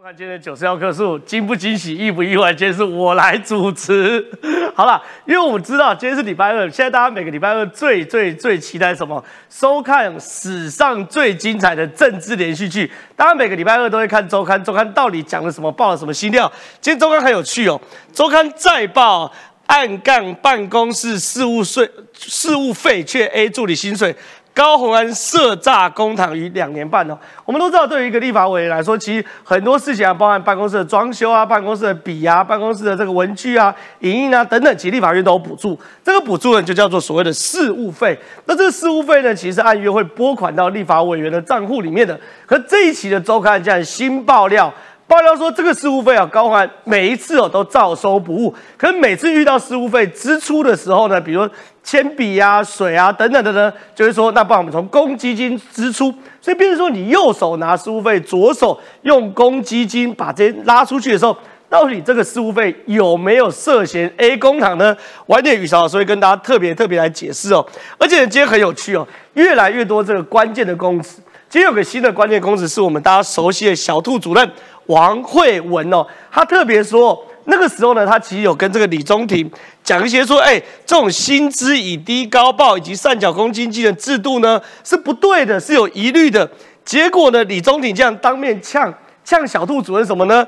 看今天九十幺棵树，惊不惊喜，意不意外？今天是我来主持。好了，因为我们知道今天是礼拜二，现在大家每个礼拜二最最最期待什么？收看史上最精彩的政治连续剧。大家每个礼拜二都会看周刊，周刊到底讲了什么，报了什么新料？今天周刊很有趣哦，周刊再报暗杠办公室事务税事务费却 A 助理薪水。高鸿安涉诈公堂逾两年半哦，我们都知道，对于一个立法委员来说，其实很多事情啊，包含办公室的装修啊、办公室的笔啊、办公室的这个文具啊、影印啊等等，其实立法院都有补助。这个补助呢，就叫做所谓的事务费。那这个事务费呢，其实按月会拨款到立法委员的账户里面的。可这一期的周刊竟然新爆料。爆料说，这个事务费啊，高环每一次哦都照收不误。可是每次遇到事务费支出的时候呢，比如铅笔啊、水啊等等的呢，就会说，那不然我们从公积金支出。所以，变成说你右手拿事务费，左手用公积金把这些拉出去的时候，到底这个事务费有没有涉嫌 A 工厂呢？晚点雨潮老师会跟大家特别特别来解释哦。而且今天很有趣哦，越来越多这个关键的公司。今天有个新的关键公子，是我们大家熟悉的小兔主任。王慧文哦，他特别说，那个时候呢，他其实有跟这个李宗廷讲一些说，哎，这种薪资以低高报以及三角公经济的制度呢，是不对的，是有疑虑的。结果呢，李宗廷这样当面呛呛小兔主任什么呢？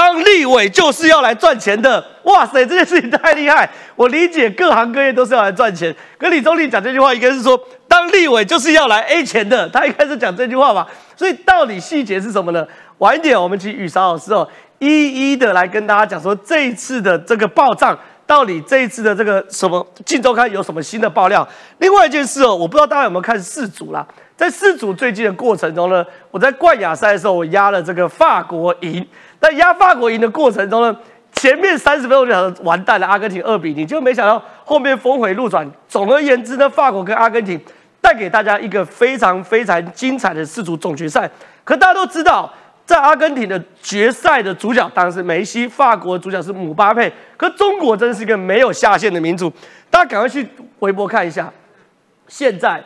当立委就是要来赚钱的。哇塞，这件事情太厉害！我理解各行各业都是要来赚钱，跟李宗立讲这句话，应该是说，当立委就是要来 A 钱的。他应该是讲这句话吧？所以到底细节是什么呢？晚一点，我们请雨裳老师哦，一一的来跟大家讲说这一次的这个报账，到底这一次的这个什么《镜周刊》有什么新的爆料？另外一件事哦，我不知道大家有没有看四组啦，在四组最近的过程中呢，我在冠亚赛的时候，我压了这个法国赢，但压法国赢的过程中呢，前面三十分钟就想完蛋了，阿根廷二比零，就没想到后面峰回路转。总而言之呢，法国跟阿根廷带给大家一个非常非常精彩的四组总决赛。可大家都知道。在阿根廷的决赛的主角当然是梅西，法国主角是姆巴佩。可中国真是一个没有下限的民族，大家赶快去微博看一下。现在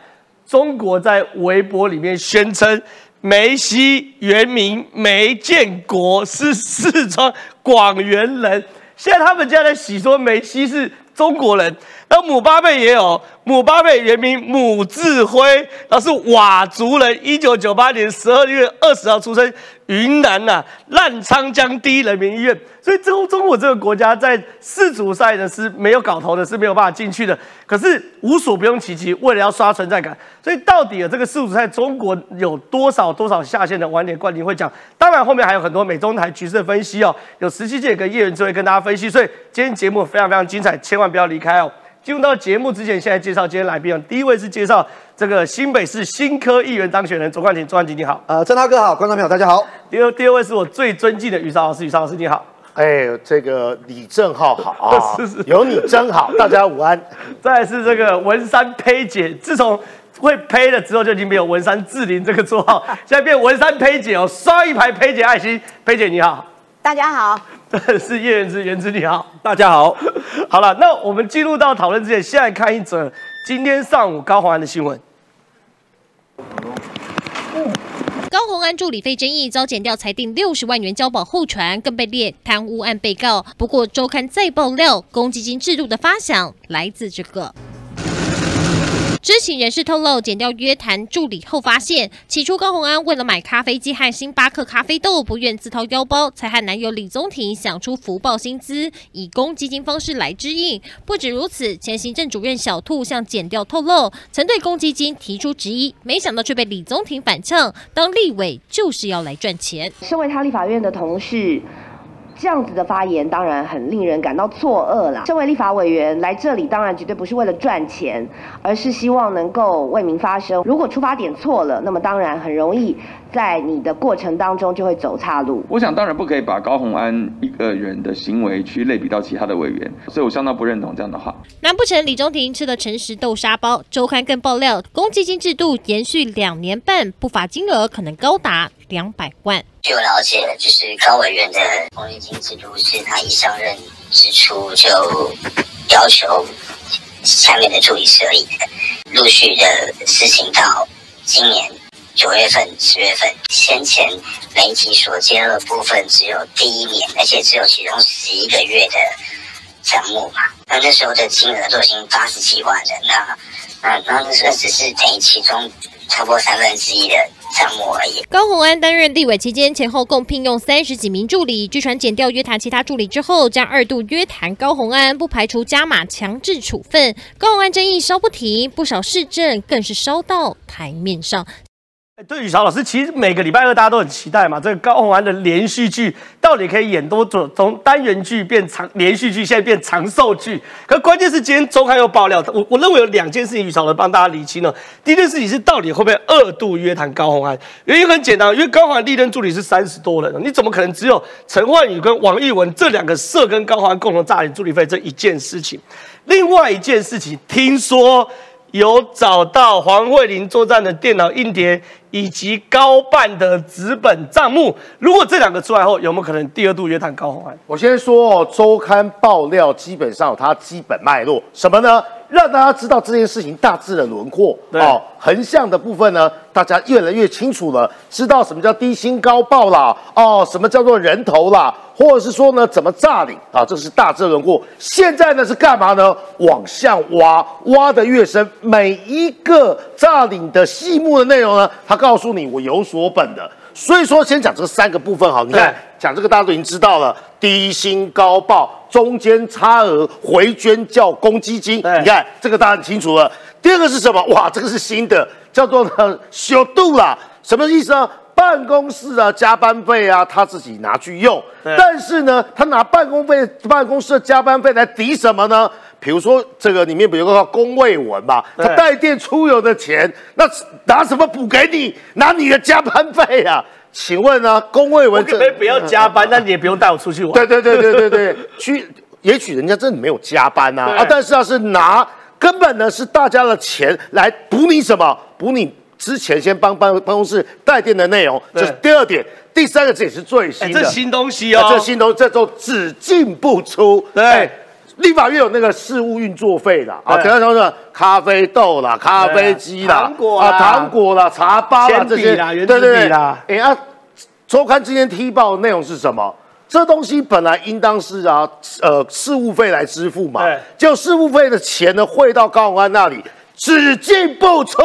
中国在微博里面宣称梅西原名梅建国，是四川广元人。现在他们家在洗说梅西是中国人，那姆巴佩也有。姆巴佩原名姆志辉，那是佤族人，一九九八年十二月二十号出生，云南呐澜沧江第一人民医院。所以中中国这个国家在世足赛呢是没有搞头的，是没有办法进去的。可是无所不用其极，为了要刷存在感。所以到底啊这个世足赛中国有多少多少下线的晚点冠军会讲？当然后面还有很多美中台局势的分析哦，有十七届跟叶元之会跟大家分析。所以今天节目非常非常精彩，千万不要离开哦。进入到节目之前，现在介绍今天来宾。第一位是介绍这个新北市新科议员当选人卓冠廷，卓冠廷你好。呃，郑涛哥好，观众朋友大家好。第二第二位是我最尊敬的于少老师，于少老师你好。哎，这个李正浩好 啊，是是，有你真好，大家午安。再来是这个文山胚姐，自从会胚了之后，就已经没有文山志玲这个绰号，现在变文山胚姐哦，刷一排胚姐爱心，胚姐你好。大家好，是叶元之，元之你好，大家好。好了，那我们进入到讨论之前，先来看一则今天上午高宏安的新闻。高宏安助理费争议遭检调裁定六十万元交保候传，更被列贪污案被告。不过周刊再爆料，公积金制度的发想来自这个。知情人士透露，剪掉约谈助理后发现，起初高鸿安为了买咖啡机和星巴克咖啡豆，不愿自掏腰包，才和男友李宗廷想出福报薪资，以公积金方式来支应。不止如此，前行政主任小兔向剪掉透露，曾对公积金提出质疑，没想到却被李宗廷反呛，当立委就是要来赚钱。身为他立法院的同事。这样子的发言当然很令人感到错愕啦。身为立法委员来这里，当然绝对不是为了赚钱，而是希望能够为民发声。如果出发点错了，那么当然很容易在你的过程当中就会走岔路。我想当然不可以把高鸿安一个人的行为去类比到其他的委员，所以我相当不认同这样的话。难不成李中庭吃了诚实豆沙包？周刊更爆料，公积金制度延续两年半，不法金额可能高达两百万。据我了解，就是高委员的公积金制度是他一上任之初就要求下面的助理设立的，陆续的实行到今年九月份、十月份，先前媒体所揭露的部分只有第一年，而且只有其中十一个月的账目嘛。那那时候的金额都已经八十几万了，那那那那只是等于其中超过三分之一的。项目而已。高鸿安担任立委期间，前后共聘用三十几名助理。据传减掉约谈其他助理之后，将二度约谈高鸿安，不排除加码强制处分。高鸿安争议稍不停，不少市政更是烧到台面上。对，宇潮老师，其实每个礼拜二大家都很期待嘛。这个高洪安的连续剧到底可以演多久？从单元剧变长连续剧，现在变长寿剧。可关键是今天周刊又爆料，我我认为有两件事情，宇潮能帮大家理清了。第一件事情是，到底会不会二度约谈高洪安？原因很简单，因为高洪安历任助理是三十多人，你怎么可能只有陈焕宇跟王玉文这两个社跟高洪安共同诈领助理费这一件事情？另外一件事情，听说。有找到黄慧玲作战的电脑硬碟以及高办的资本账目。如果这两个出来后，有没有可能第二度约谈高洪安？我先说哦，周刊爆料基本上它基本脉络，什么呢？让大家知道这件事情大致的轮廓哦，横向的部分呢，大家越来越清楚了，知道什么叫低薪高报啦，哦，什么叫做人头啦，或者是说呢，怎么诈领啊？这是大致的轮廓。现在呢是干嘛呢？往下挖，挖的越深，每一个诈领的细目的内容呢，他告诉你我有所本的。所以说，先讲这三个部分哈。你看，讲这个大家都已经知道了，低薪高报，中间差额回捐叫公积金。你看这个大家很清楚了。第二个是什么？哇，这个是新的，叫做呢修度啦。什么意思呢？办公室啊，加班费啊，他自己拿去用。但是呢，他拿办公费、办公室的加班费来抵什么呢？比如说这个里面不有个工位文嘛，他带电出游的钱，那拿什么补给你？拿你的加班费啊？请问呢，工位文可以不要加班，那你也不用带我出去玩。对对对对对对，去，也许人家真的没有加班呐啊，但是啊是拿根本呢是大家的钱来补你什么？补你之前先帮办办公室带电的内容，这是第二点。第三个这也是最新的，这新东西哦，这新东这都只进不出。对。立法院有那个事务运作费的啊，等下说是咖啡豆啦、咖啡机啦、糖果啊、糖果啦、茶包啦这些，对对对啦。哎啊，周刊今天踢爆的内容是什么？这东西本来应当是啊，呃，事务费来支付嘛，就事务费的钱呢汇到高永安那里，只进不出。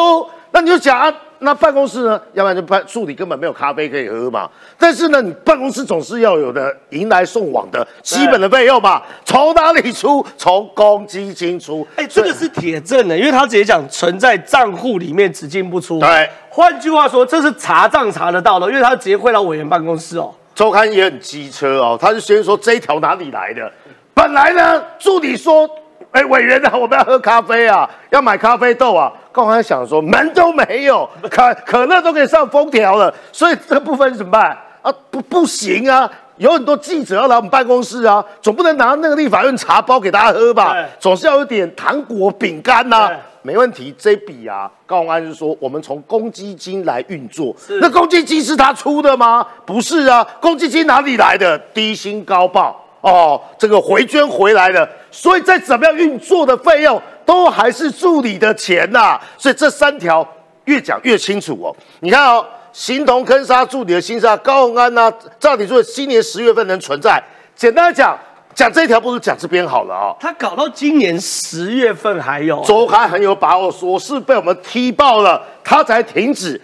那你就讲啊。那办公室呢？要不然就办助理根本没有咖啡可以喝嘛。但是呢，你办公室总是要有的迎来送往的基本的费用嘛。从哪里出？从公积金出。哎，这个是铁证的，因为他直接讲存在账户里面只进不出。对，换句话说，这是查账查得到的，因为他直接汇到委员办公室哦。周刊也很机车哦，他就先说这一条哪里来的？本来呢，助理说。哎，委员啊，我们要喝咖啡啊，要买咖啡豆啊。刚才想说门都没有，可可乐都可以上封条了，所以这部分怎么办啊？不不行啊，有很多记者要来我们办公室啊，总不能拿那个立法院茶包给大家喝吧？总是要有点糖果饼干呐。没问题，这笔啊，高安就说我们从公积金来运作，那公积金是他出的吗？不是啊，公积金哪里来的？低薪高报。哦，这个回捐回来了，所以再怎么样运作的费用都还是助理的钱呐。所以这三条越讲越清楚哦。你看哦，形同坑杀助理的心杀高鸿安呐，照理说今年十月份能存在。简单讲，讲这条不如讲这边好了啊。他搞到今年十月份还有，周刊很有把握说是被我们踢爆了，他才停止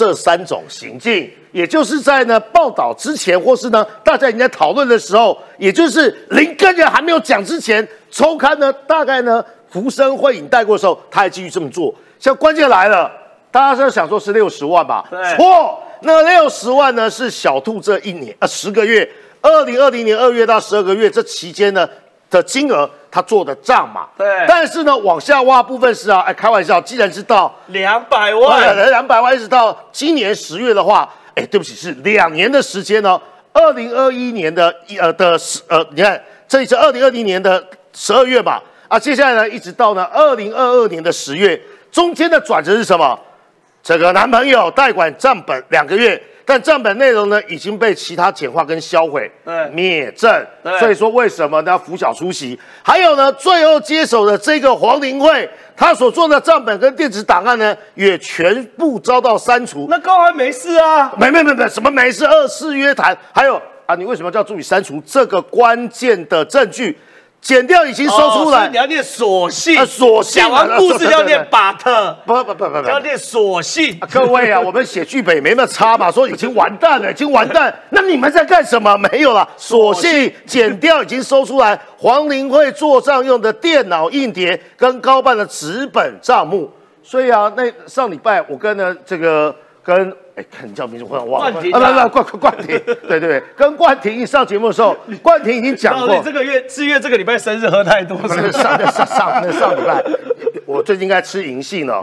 这三种行径。也就是在呢报道之前，或是呢大家已经在讨论的时候，也就是林根人还没有讲之前，抽刊呢大概呢浮生会影带过的时候，他还继续这么做。像关键来了，大家是想说是六十万吧？错，那六十万呢是小兔这一年啊十个月，二零二零年二月到十二个月这期间呢的金额，他做的账嘛。对。但是呢往下挖部分是啊，哎开玩笑，既然是到两百万，两百万一直到今年十月的话。哎，对不起，是两年的时间呢。二零二一年的一呃的十呃，你看这里是二零二零年的十二月吧？啊，接下来呢，一直到呢二零二二年的十月，中间的转折是什么？这个男朋友代管账本两个月，但账本内容呢已经被其他简化跟销毁，对灭证对。所以说为什么呢？拂晓出席，还有呢，最后接手的这个黄林慧，他所做的账本跟电子档案呢，也全部遭到删除。那高还没事啊？没没没没，什么没事？二次约谈，还有啊，你为什么叫助理删除这个关键的证据？剪掉已经收出来你，要念索性，啊索性讲完故事要念 but，不不不不不，要念索性、啊。各位啊，我们写剧本也没那么差嘛，说已经完蛋了，已经完蛋。那你们在干什么？没有了，索性剪掉已经收出来黄林会做账用的电脑硬碟跟高办的纸本账目。所以啊，那上礼拜我跟呢这个跟哎，看你叫名字我忘了，冠廷啊啊，不不冠冠冠廷，对对对，跟冠廷一上节目的时候，冠廷已经讲过这个月四月这个礼拜生日喝太多？上上上那上礼拜，我最近应该吃银杏哦。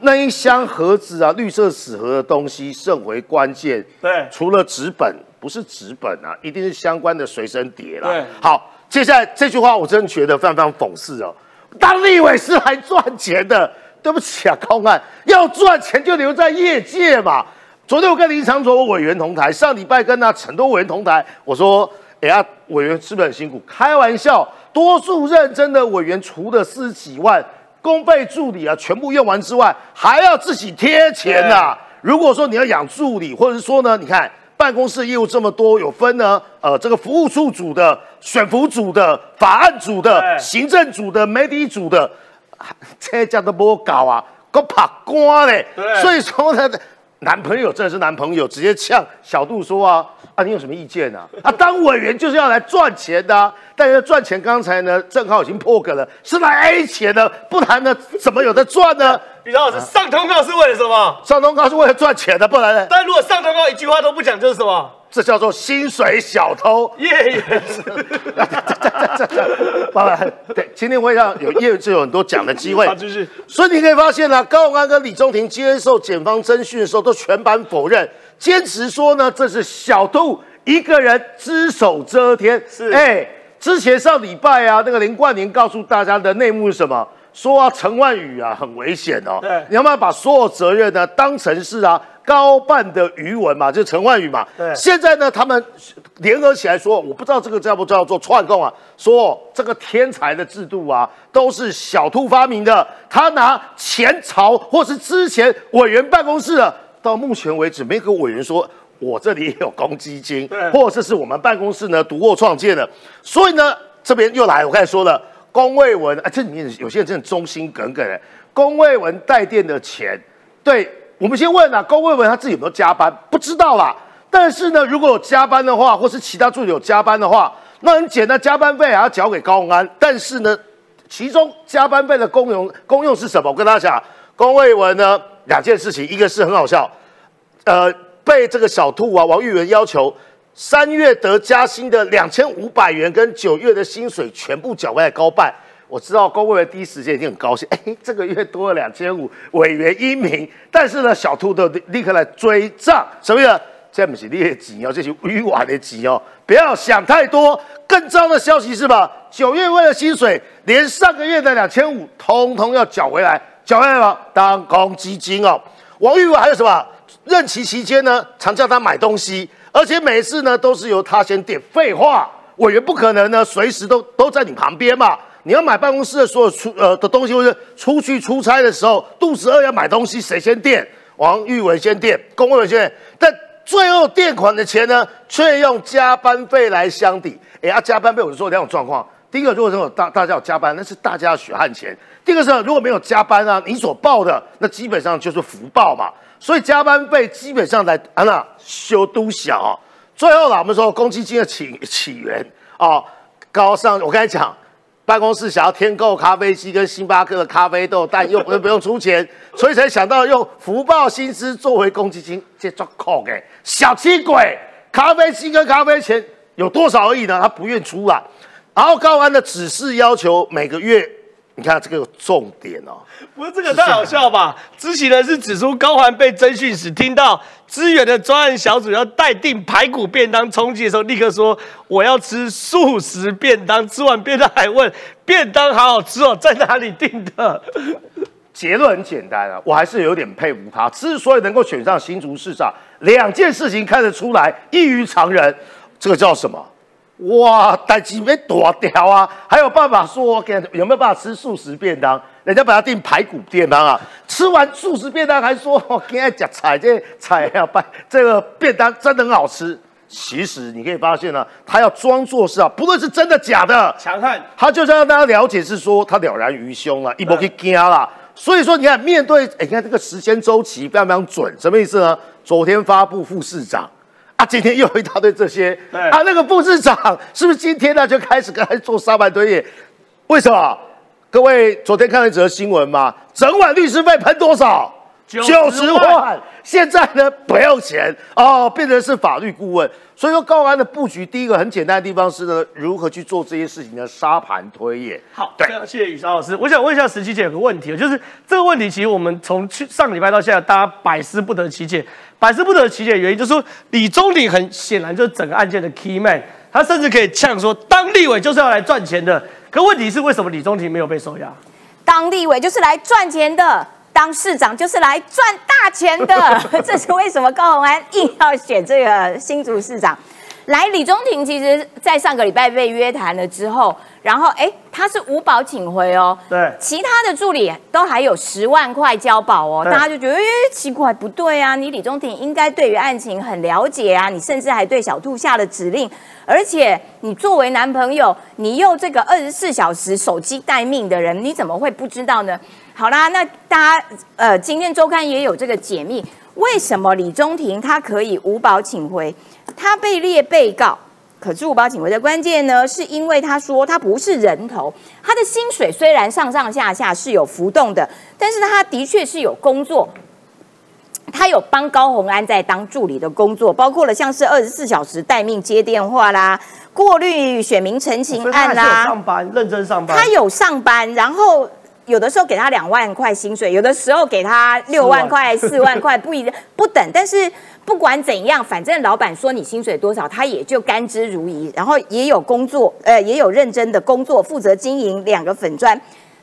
那一箱盒子啊，绿色纸盒的东西甚为关键。对除了纸本，不是纸本啊，一定是相关的随身碟啦。对好，接下来这句话我真的觉得非常非常讽刺哦。当立委是来赚钱的，对不起啊，高安要赚钱就留在业界嘛。昨天我跟林长卓委员同台，上礼拜跟那很多委员同台，我说，哎呀，委员是不是很辛苦？开玩笑，多数认真的委员除了四十几万公费助理啊全部用完之外，还要自己贴钱呐、如果说你要养助理，或者是说呢，你看办公室业务这么多，有分呢，呃，这个服务处组的、选服组的、法案组的、行政组的、媒体组的，这家都不搞啊，够怕官嘞。所以说呢，男朋友真的是男朋友，直接呛小杜说啊啊，你有什么意见啊？啊，当委员就是要来赚钱的、啊，但是赚钱刚才呢，正好已经破梗了，是来 A 钱的，不谈呢，怎么有的赚呢？李老师上通告是为了什么？上通告是为了赚钱的，不然呢，但如果上通告一句话都不讲，就是什么？这叫做薪水小偷。业员是。爸爸，对，今天会让有业就有很多讲的机会好，。继续。所以你可以发现呢、高永安跟李宗廷接受检方侦讯的时候，都全盘否认，坚持说呢这是小杜一个人只手遮天。是哎，之前上礼拜啊，那个林冠宁告诉大家的内幕是什么？说啊，陈万宇啊很危险哦。对你要不要把所有责任呢当成是啊高办的余文嘛，就是陈万宇嘛。对现在呢，他们联合起来说，我不知道这个叫不叫做串供啊，说这个天才的制度啊，都是小兔发明的，他拿前朝或是之前委员办公室的，到目前为止没有个委员说。我这里也有公积金，或者这是我们办公室呢独获创建的，所以呢，这边又来，我刚才说了，龚卫文，啊，这里面有些人真的忠心耿耿哎，龚卫文带电的钱，对我们先问啊，龚卫文他自己有没有加班？不知道啦。但是呢，如果有加班的话，或是其他助理有加班的话，那很简单，加班费还要缴给高鸿安。但是呢，其中加班费的功用功用是什么？我跟大家讲，龚卫文呢两件事情，一个是很好笑，呃，被这个小兔啊王玉文要求三月得加薪的两千五百元跟九月的薪水全部缴回来高办。我知道龚卫文第一时间一定很高兴，哎，这个月多了两千五，委员英明。但是呢，小兔都立刻来追账，什么意思？这不是你的钱哦，这是委婉的钱哦，不要想太多。更糟的消息是吧？九月为了薪水，连上个月的两千五，通通要缴回来，缴回来吗？当公积金哦。王玉文还有什么？任期期间呢，常叫他买东西，而且每次呢都是由他先垫。废话，委员不可能呢随时都都在你旁边嘛。你要买办公室的所有出呃的东西，或者出去出差的时候，肚子饿要买东西，谁先垫？王玉文先垫，龚文先垫，但最后垫款的钱呢，却用加班费来相抵。哎呀，加班费我就说两种状况。第一个，如果说大大家有加班，那是大家的血汗钱；第二个是如果没有加班啊，你所报的那基本上就是福报嘛。所以加班费基本上来啊那修都小、哦。最后啦，我们说公积金的起起源啊、高尚，我刚才讲。办公室想要添购咖啡机跟星巴克的咖啡豆，但又不不用出钱，所以才想到用福报薪资作为公积金，这抓扣给小气鬼。咖啡机跟咖啡钱有多少而已呢？他不愿出啊。然后高安的指示要求每个月，你看这个有重点哦。不是这个太好笑吧？知情人士指出，高环被侦讯时听到支援的专案小组要待定排骨便当充饥的时候，立刻说我要吃素食便当。吃完便当还问便当好好吃哦，在哪里订的？结论很简单啊，我还是有点佩服他。之所以能够选上新竹市长，两件事情看得出来异于常人。这个叫什么？哇，代志没多屌啊！还有办法说，给有没有办法吃素食便当？人家把他订排骨便当啊，吃完素食便当还说，我今天夹菜，这菜要拜这个便当真的很好吃。其实你可以发现呢，他要装作是啊，不论是真的假的，强悍，他就是让大家了解是说他了然于胸了，一波可以惊了。所以说你看，面对哎，你看这个时间周期非常非常准，什么意思呢？昨天发布副市长啊，今天又一大堆这些，啊，那个副市长是不是今天呢就开始跟他做沙盘推演？为什么？各位昨天看了一则新闻吗？整晚律师费喷多少？九十万，现在呢不用钱哦，变成是法律顾问。所以说高安的布局，第一个很简单的地方是呢，如何去做这些事情的沙盘推演。好，对，谢谢雨韶老师。我想问一下石琪姐有个问题，就是这个问题其实我们从去上个礼拜到现在，大家百思不得其解。百思不得其解的原因就是说，李宗鼎很显然就是整个案件的 key man，他甚至可以呛说，当立委就是要来赚钱的。可问题是，为什么李宗廷没有被收押？当立委就是来赚钱的。当市长就是来赚大钱的，这是为什么高鸿安硬要选这个新竹市长？来，李中庭其实在上个礼拜被约谈了之后，然后哎，他是五保请回哦，对，其他的助理都还有十万块交保哦，大家就觉得哎奇怪不对啊，你李中庭应该对于案情很了解啊，你甚至还对小兔下了指令，而且你作为男朋友，你又这个二十四小时手机待命的人，你怎么会不知道呢？好啦，那大家呃，今天周刊也有这个解密，为什么李中庭他可以无保请回？他被列被告，可是无保请回的关键呢，是因为他说他不是人头，他的薪水虽然上上下下是有浮动的，但是他的确是有工作，他有帮高红安在当助理的工作，包括了像是二十四小时待命接电话啦，过滤选民陈情案啦，上班认真上班，他有上班，然后。有的时候给他两万块薪水，有的时候给他六万块、四万块，不一不等。但是不管怎样，反正老板说你薪水多少，他也就甘之如饴。然后也有工作，呃，也有认真的工作，负责经营两个粉砖。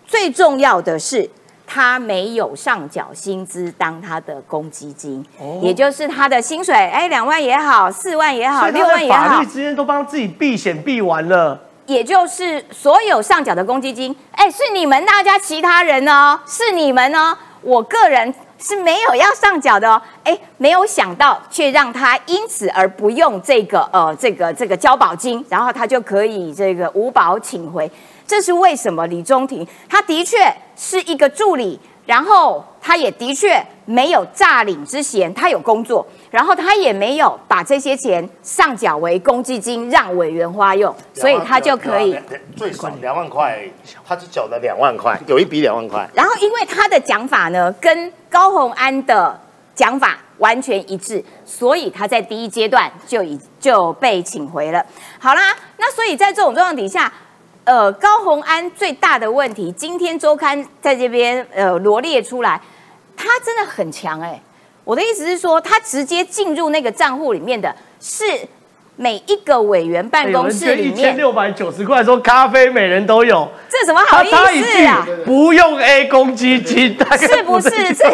最重要的是，他没有上缴薪资当他的公积金，也就是他的薪水，哎，两万也好，四万也好，六万也好，法律之间都帮自己避险避完了。也就是所有上缴的公积金，哎，是你们大家其他人哦，是你们哦，我个人是没有要上缴的哦，哎，没有想到却让他因此而不用这个呃这个这个交保金，然后他就可以这个无保请回，这是为什么？李中庭他的确是一个助理。然后他也的确没有诈领之嫌，他有工作，然后他也没有把这些钱上缴为公积金让委员花用，所以他就可以最少两万块，他只缴了两万块，有一笔两万块。然后因为他的讲法呢跟高鸿安的讲法完全一致，所以他在第一阶段就已就被请回了。好啦，那所以在这种状况底下。呃，高红安最大的问题，今天周刊在这边呃罗列出来，他真的很强哎。我的意思是说，他直接进入那个账户里面的是每一个委员办公室里面一千六百九十块，说咖啡每人都有，这什么好意思啊？不用 A 公积金，是不是？这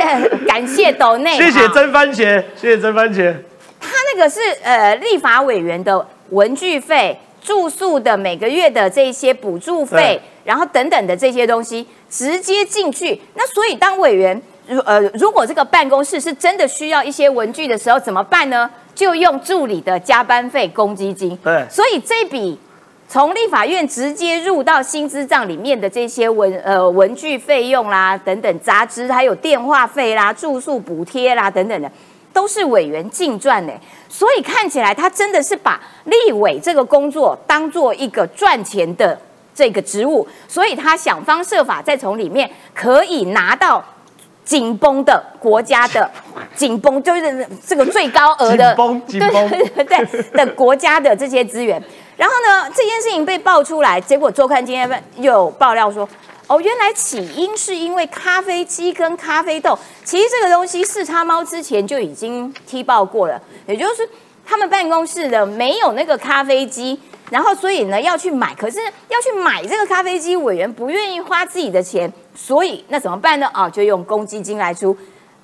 感谢斗内，谢谢真番茄，谢谢真番茄。他那个是呃立法委员的文具费。住宿的每个月的这些补助费，然后等等的这些东西直接进去。那所以当委员如呃如果这个办公室是真的需要一些文具的时候怎么办呢？就用助理的加班费公积金。对，所以这笔从立法院直接入到薪资账里面的这些文呃文具费用啦等等杂支，还有电话费啦、住宿补贴啦等等的。都是委员净赚的，所以看起来他真的是把立委这个工作当做一个赚钱的这个职务，所以他想方设法再从里面可以拿到紧绷的国家的紧绷，就是这个最高额的紧绷 对的国家的这些资源。然后呢，这件事情被爆出来，结果周刊今天又爆料说。哦，原来起因是因为咖啡机跟咖啡豆，其实这个东西四叉猫之前就已经踢爆过了，也就是他们办公室的没有那个咖啡机，然后所以呢要去买，可是要去买这个咖啡机，委员不愿意花自己的钱，所以那怎么办呢？哦，就用公积金来出。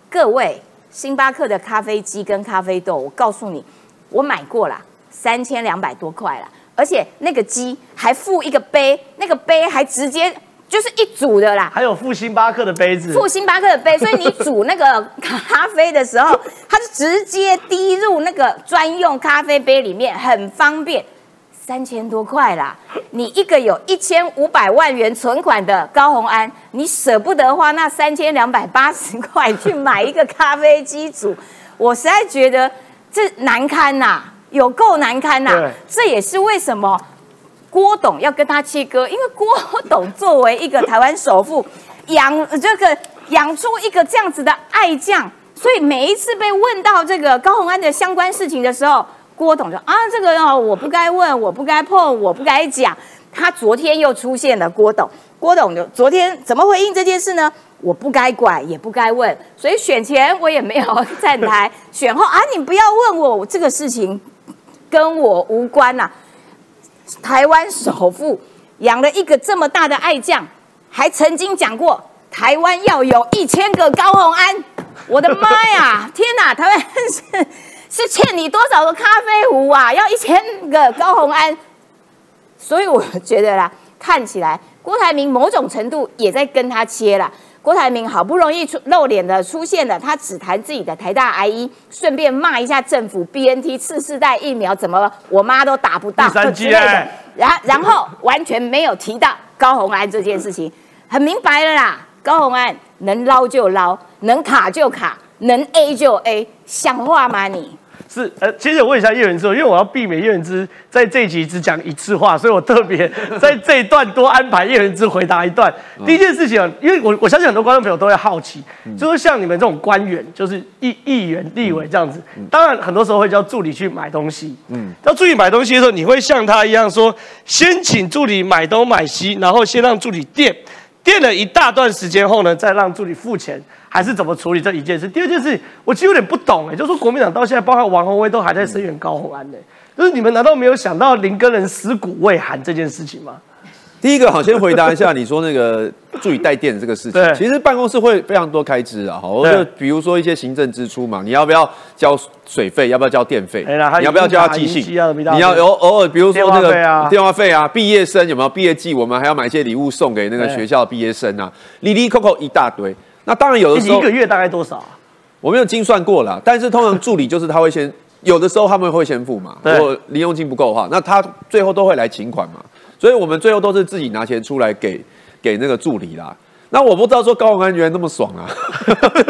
各位，星巴克的咖啡机跟咖啡豆，我告诉你，我买过了，三千两百多块了，而且那个机还附一个杯，那个杯还直接。就是一组的啦，还有附星巴克的杯子，附星巴克的杯，所以你煮那个咖啡的时候，它是直接滴入那个专用咖啡杯里面，很方便。三千多块啦，你一个有一千五百万元存款的高红安，你舍不得花那三千两百八十块去买一个咖啡机煮，我实在觉得这难堪呐，有够难堪呐。这也是为什么。郭董要跟他切割，因为郭董作为一个台湾首富，养这个养出一个这样子的爱将，所以每一次被问到这个高鸿安的相关事情的时候，郭董就啊，这个哦，我不该问，我不该碰，我不该讲。他昨天又出现了，郭董，郭董就昨天怎么回应这件事呢？我不该管，也不该问，所以选前我也没有站台，选后啊，你不要问我这个事情，跟我无关呐。台湾首富养了一个这么大的爱将，还曾经讲过台湾要有一千个高洪安。我的妈呀！天哪，台湾是是欠你多少个咖啡壶啊？要一千个高洪安。所以我觉得啦，看起来郭台铭某种程度也在跟他切了。郭台铭好不容易出露脸的出现了，他只谈自己的台大 I E，顺便骂一下政府 B N T 次世代疫苗怎么我妈都打不到之类的，然然后完全没有提到高红安这件事情，很明白了啦，高红安能捞就捞，能卡就卡，能 A 就 A，像话吗你？是呃，其实我问一下叶元之，因为我要避免叶元之在这一集只讲一次话，所以我特别 在这一段多安排叶元之回答一段。第一件事情啊，因为我我相信很多观众朋友都会好奇，就是像你们这种官员，就是议议员、立委这样子，当然很多时候会叫助理去买东西。嗯，叫助理买东西的时候，你会像他一样说，先请助理买东买西，然后先让助理垫，垫了一大段时间后呢，再让助理付钱。还是怎么处理这一件事？第二件事，我其实有点不懂哎，就是说国民党到现在，包括王宏威都还在声援高鸿安呢，就是你们难道没有想到林根人尸骨未寒这件事情吗？第一个好，先回答一下你说那个助理带电这个事情。其实办公室会非常多开支啊，好，就比如说一些行政支出嘛，你要不要交水费？要不要交电费？你要不要交寄信？你要有偶尔，比如说那个电话费啊，毕业生有没有毕业季？我们还要买一些礼物送给那个学校的毕业生啊，里里扣扣一大堆。那当然有的时候一个月大概多少啊？我没有精算过了，但是通常助理就是他会先有的时候他们会先付嘛，如果零用金不够的话，那他最后都会来请款嘛，所以我们最后都是自己拿钱出来给给那个助理啦。那我不知道说高宏安原来那么爽啊，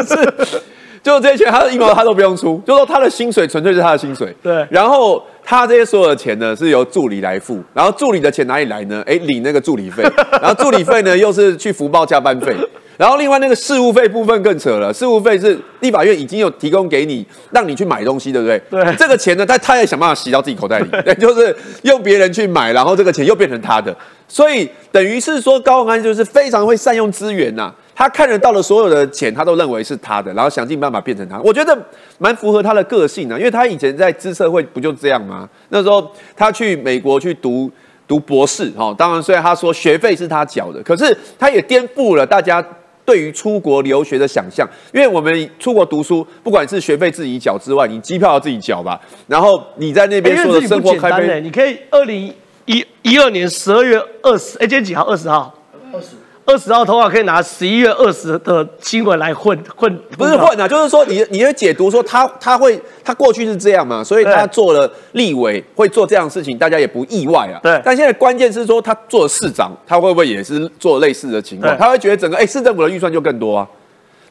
是 就这些钱他的一毛他都不用出，就说他的薪水纯粹是他的薪水，对，然后他这些所有的钱呢是由助理来付，然后助理的钱哪里来呢？哎，领那个助理费，然后助理费呢又是去福报加班费。然后另外那个事务费部分更扯了，事务费是立法院已经有提供给你，让你去买东西，对不对？对。这个钱呢，他他也想办法洗到自己口袋里，对，就是用别人去买，然后这个钱又变成他的，所以等于是说高宏安就是非常会善用资源呐，他看得到的所有的钱，他都认为是他的，然后想尽办法变成他。我觉得蛮符合他的个性啊，因为他以前在资社会不就这样吗？那时候他去美国去读读博士，哈，当然虽然他说学费是他缴的，可是他也颠覆了大家。对于出国留学的想象，因为我们出国读书，不管是学费自己缴之外，你机票要自己缴吧。然后你在那边说的生活开费，你可以二零一一二年十二月二十，哎，今天几号？二十号。二十。二十号通话可以拿十一月二十的新闻来混混，不是混啊，就是说你你的解读说他他会他过去是这样嘛，所以他做了立委会做这样的事情，大家也不意外啊。对，但现在关键是说他做市长，他会不会也是做类似的情况？他会觉得整个哎市政府的预算就更多啊。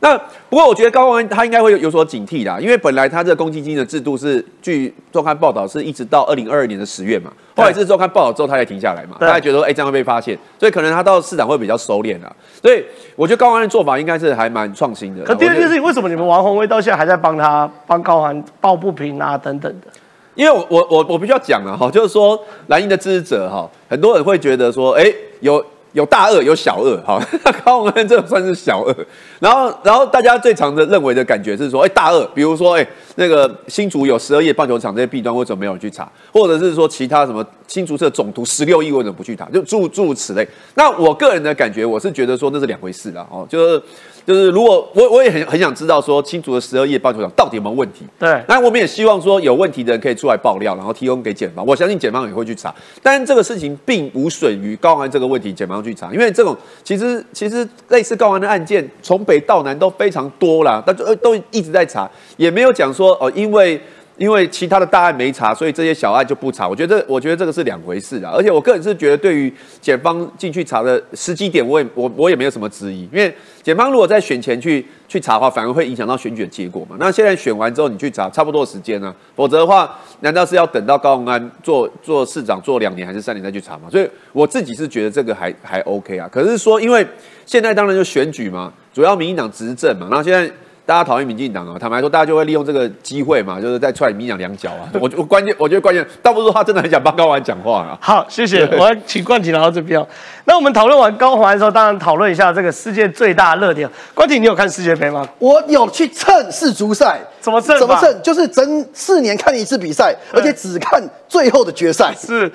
那不过我觉得高安他应该会有所警惕啦，因为本来他这个公积金的制度是据周刊报道是一直到二零二二年的十月嘛，后来是周刊报道之后他才停下来嘛，大家觉得哎这样会被发现，所以可能他到市场会比较收敛啦。所以我觉得高安的做法应该是还蛮创新的。可第二件事情，为什么你们王宏威到现在还在帮他帮高安抱不平啊等等的？因为我我我我必须要讲了哈，就是说蓝营的支持者哈，很多人会觉得说哎有。有大恶有小恶，好，高鸿安这算是小恶。然后，然后大家最常的认为的感觉是说，哎，大恶，比如说，哎，那个新竹有十二页棒球场这些弊端，为什么没有去查？或者是说其他什么新竹市总图十六亿为什么不去查？就诸诸如此类。那我个人的感觉，我是觉得说那是两回事啦。哦，就是就是如果我我也很很想知道说清楚的十二页棒球场到底有没有问题？对，那我们也希望说有问题的人可以出来爆料，然后提供给检方。我相信检方也会去查，但这个事情并无损于高安这个问题，检方去查，因为这种其实其实类似高安的案件从北到南都非常多啦，但都都一直在查，也没有讲说哦，因为。因为其他的大案没查，所以这些小案就不查。我觉得，我觉得这个是两回事啊。而且我个人是觉得，对于检方进去查的时机点，我也我我也没有什么质疑。因为检方如果在选前去去查的话，反而会影响到选举的结果嘛。那现在选完之后你去查，差不多时间呢？否则的话，难道是要等到高鸿安做做市长做两年还是三年再去查吗？所以我自己是觉得这个还还 OK 啊。可是说，因为现在当然就选举嘛，主要民进党执政嘛，那现在。大家讨厌民进党啊，坦白说，大家就会利用这个机会嘛，就是再出来民进党两脚啊。我我关键，我觉得关键，倒不是说他真的很想帮高环讲话啊。好，谢谢，我要请冠廷来到这边。那我们讨论完高环的时候，当然讨论一下这个世界最大热点。冠廷，你有看世界杯吗？我有去蹭世足赛，怎么蹭？怎么蹭？就是整四年看一次比赛，而且只看最后的决赛。是，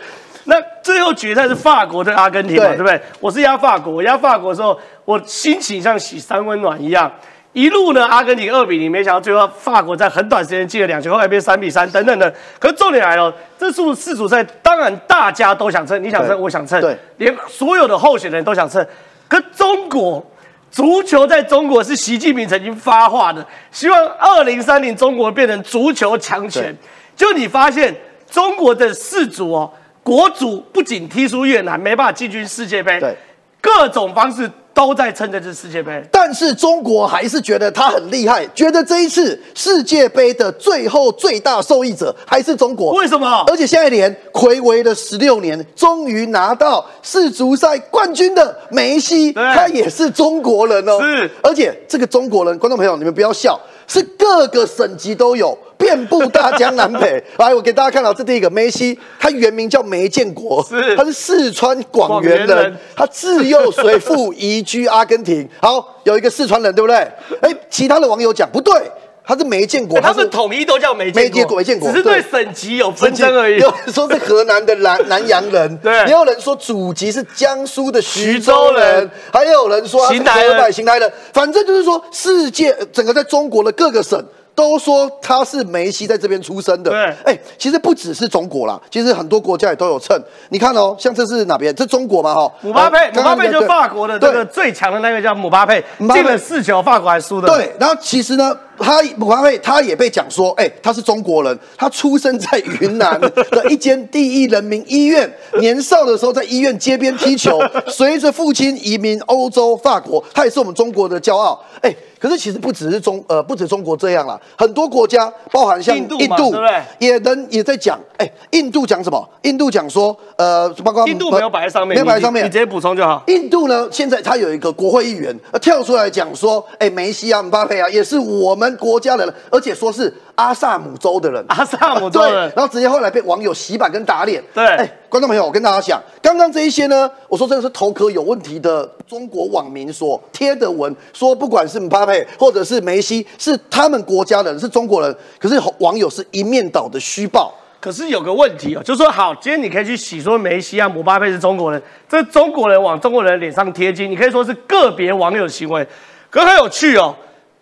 那最后决赛是法国对阿根廷嘛，对不对？我是压法国，我压法国的时候，我心情像洗三温暖一样。一路呢，阿根廷二比零，没想到最后法国在很短时间进了两球，后来变三比三等等的。可是重点来了，这是世足赛，当然大家都想蹭，你想蹭，我想蹭，对，连所有的候选人都想蹭。可中国足球在中国是习近平曾经发话的，希望二零三零中国变成足球强权。就你发现中国的世足哦，国足不仅踢出越南，没办法进军世界杯，对，各种方式。都在撑着这世界杯，但是中国还是觉得他很厉害，觉得这一次世界杯的最后最大受益者还是中国。为什么？而且现在连暌违了十六年，终于拿到世足赛冠军的梅西，他也是中国人哦。是，而且这个中国人，观众朋友你们不要笑，是各个省级都有。遍布大江南北，来，我给大家看到这第一个梅西，他原名叫梅建国，是，他是四川广元人，他自幼随父移居阿根廷。好，有一个四川人，对不对？哎，其他的网友讲不对，他是梅建国，他们统一都叫梅梅建国，只是对省级有纷争而已。有人说是河南的南 南阳人，对，也有人说祖籍是江苏的徐州人，还有人说邢台人，邢台人，反正就是说世界整个在中国的各个省。都说他是梅西在这边出生的。对，哎，其实不只是中国啦，其实很多国家也都有蹭。你看哦，像这是哪边？这中国嘛，哈。姆巴佩，姆巴佩就法国的这个最强的那个叫姆巴佩，进了四球，法国还输的。对，然后其实呢。他姆巴佩他也被讲说，哎，他是中国人，他出生在云南 的一间第一人民医院，年少的时候在医院街边踢球，随着父亲移民欧洲法国，他也是我们中国的骄傲。哎，可是其实不只是中呃，不止中国这样啦，很多国家，包含像印度，也能也在讲，哎，印度讲什么？印度讲说，呃，包括印度没有摆在上面，没有摆在上面，你直接补充就好。印度呢，现在他有一个国会议员跳出来讲说，哎，梅西啊，姆巴佩啊，也是我们。国家的人，而且说是阿萨姆州的人，阿萨姆州人，然后直接后来被网友洗版跟打脸。对，哎，观众朋友，我跟大家讲，刚刚这一些呢，我说真的是头壳有问题的中国网民所贴的文，说不管是姆巴佩或者是梅西，是他们国家的人，是中国人，可是网友是一面倒的虚报。可是有个问题哦，就说好，今天你可以去洗说梅西啊、姆巴佩是中国人，这中国 人往中国人脸上贴金，你可以说是个别网友行为，可很有趣哦。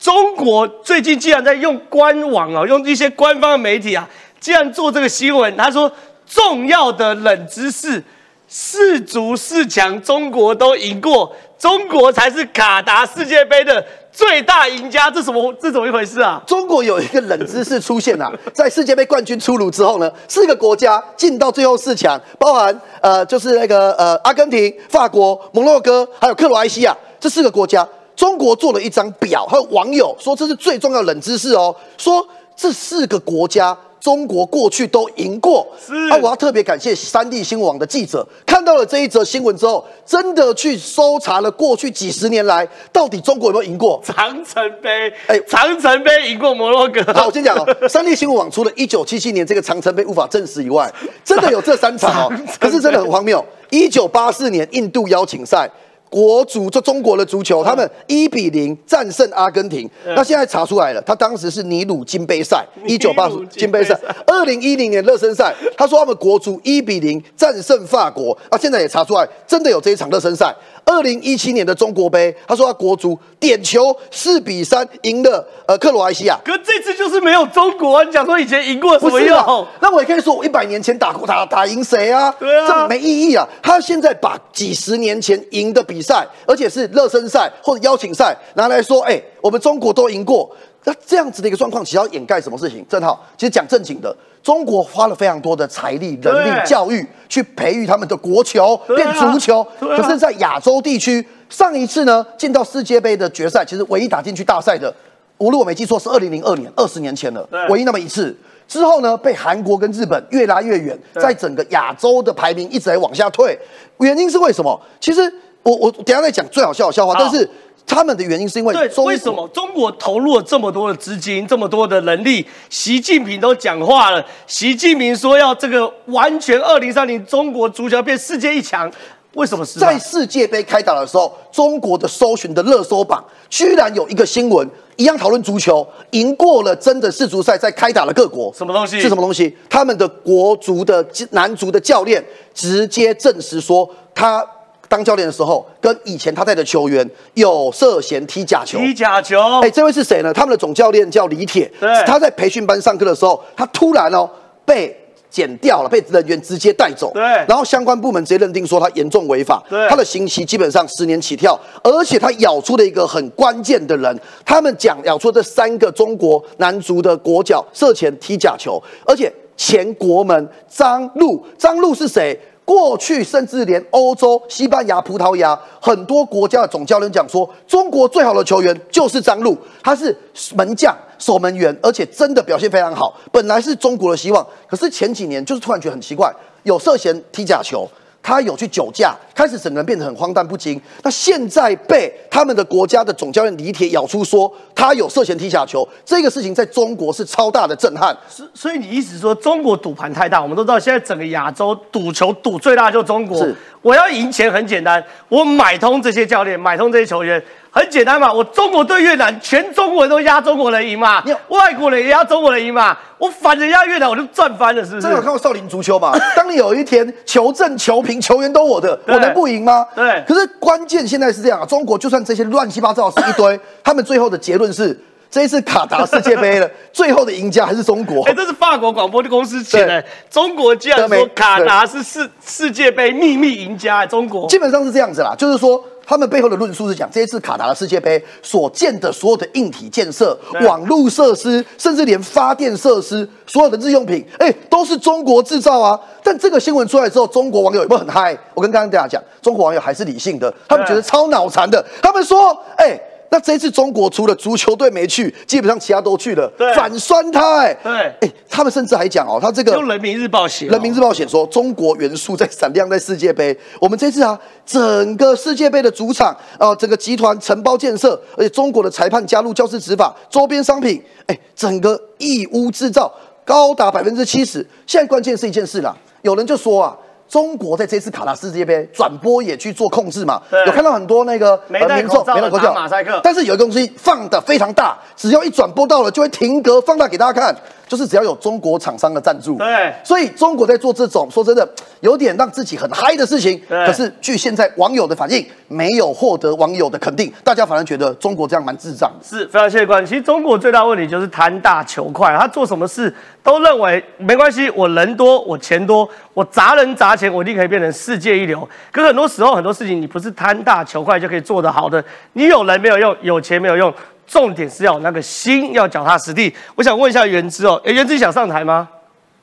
中国最近竟然在用官网啊，用一些官方的媒体啊，竟然做这个新闻。他说重要的冷知识，四足四强中国都赢过，中国才是卡达世界杯的最大赢家。这什么？这怎么一回事啊？中国有一个冷知识出现啊，在世界杯冠军出炉之后呢，四个国家进到最后四强，包含呃，就是那个呃，阿根廷、法国、摩洛哥，还有克罗埃西亚这四个国家。中国做了一张表，还有网友说这是最重要冷知识哦。说这四个国家，中国过去都赢过。是啊，我要特别感谢三地新闻网的记者，看到了这一则新闻之后，真的去搜查了过去几十年来，到底中国有没有赢过长城杯？哎，长城杯赢过摩洛哥。好，我先讲哦，三地新闻网除了一九七七年这个长城杯无法证实以外，真的有这三场哦。可是真的很荒谬。一九八四年印度邀请赛。国足，就中国的足球，他们一比零战胜阿根廷。那现在查出来了，他当时是尼鲁金杯赛，一九八金杯赛，二零一零年热身赛，他说他们国足一比零战胜法国。那，现在也查出来，真的有这一场热身赛。二零一七年的中国杯，他说他国足点球四比三赢了呃克罗埃西亚。可这次就是没有中国，啊你讲说以前赢过什么用？那我也可以说我一百年前打过打打赢谁啊？对啊，这没意义啊。他现在把几十年前赢的比赛，而且是热身赛或者邀请赛拿来说，哎，我们中国都赢过。那这样子的一个状况，其实要掩盖什么事情？正好，其实讲正经的，中国花了非常多的财力、人力、教育去培育他们的国球，变足球。可是，在亚洲地区，上一次呢进到世界杯的决赛，其实唯一打进去大赛的，无论我没记错，是二零零二年，二十年前了，唯一那么一次。之后呢，被韩国跟日本越拉越远，在整个亚洲的排名一直在往下退。原因是为什么？其实我我等下再讲最好笑的笑话，但是。他们的原因是因为对，为什么中国投入了这么多的资金，这么多的人力？习近平都讲话了，习近平说要这个完全二零三零中国足球变世界一强，为什么是？在世界杯开打的时候，中国的搜寻的热搜榜居然有一个新闻，一样讨论足球，赢过了真的世足赛在开打的各国。什么东西？是什么东西？他们的国足的男足的教练直接证实说他。当教练的时候，跟以前他带的球员有涉嫌踢假球。踢假球，哎，这位是谁呢？他们的总教练叫李铁。对，他在培训班上课的时候，他突然哦被剪掉了，被人员直接带走。对，然后相关部门直接认定说他严重违法。对，他的刑期基本上十年起跳，而且他咬出了一个很关键的人。他们讲咬出这三个中国男足的国脚涉嫌踢假球，而且前国门张路，张路是谁？过去甚至连欧洲、西班牙、葡萄牙很多国家的总教练讲说，中国最好的球员就是张路，他是门将、守门员，而且真的表现非常好。本来是中国的希望，可是前几年就是突然觉得很奇怪，有涉嫌踢假球。他有去酒驾，开始整个人变得很荒诞不经。那现在被他们的国家的总教练李铁咬出说他有涉嫌踢假球，这个事情在中国是超大的震撼。所所以你意思说中国赌盘太大？我们都知道现在整个亚洲赌球赌最大就中国。是，我要赢钱很简单，我买通这些教练，买通这些球员。很简单嘛，我中国对越南，全中国人都压中国人赢嘛，外国人也压中国人赢嘛，我反着压越南，我就赚翻了，是不是？真的有看过少林足球嘛？当你有一天求正求平，球员都我的，我能不赢吗？对。可是关键现在是这样啊，中国就算这些乱七八糟的事一堆，他们最后的结论是，这一次卡达世界杯了，最后的赢家还是中国。哎，这是法国广播的公司写的，中国竟然说卡达是世世界杯秘密赢家，中国基本上是这样子啦，就是说。他们背后的论述是讲，这一次卡达的世界杯所建的所有的硬体建设、网络设施，甚至连发电设施，所有的日用品，哎，都是中国制造啊！但这个新闻出来之后，中国网友有没有很嗨？我跟刚刚大家讲，中国网友还是理性的，他们觉得超脑残的，他们说，哎。那这次中国除了足球队没去，基本上其他都去了，反酸他哎，对，哎，他们甚至还讲哦，他这个用人民日报写，人民日报写说中国元素在闪亮在世界杯，我们这次啊，整个世界杯的主场啊，整个集团承包建设，而且中国的裁判加入教师执法，周边商品，哎，整个义乌制造高达百分之七十。现在关键是一件事啦，有人就说啊。中国在这次卡塔世界杯转播也去做控制嘛？有看到很多那个民众没戴口罩，马赛克。但是有一个东西放的非常大，只要一转播到了，就会停格放大给大家看。就是只要有中国厂商的赞助，对，所以中国在做这种说真的有点让自己很嗨的事情。可是据现在网友的反应，没有获得网友的肯定，大家反而觉得中国这样蛮智障。是非常谢谢关。其实中国最大问题就是贪大求快，他做什么事都认为没关系，我人多，我钱多，我砸人砸钱，我一定可以变成世界一流。可很多时候很多事情你不是贪大求快就可以做得好的，你有人没有用，有钱没有用。重点是要那个心要脚踏实地。我想问一下原之哦，哎，原之想上台吗？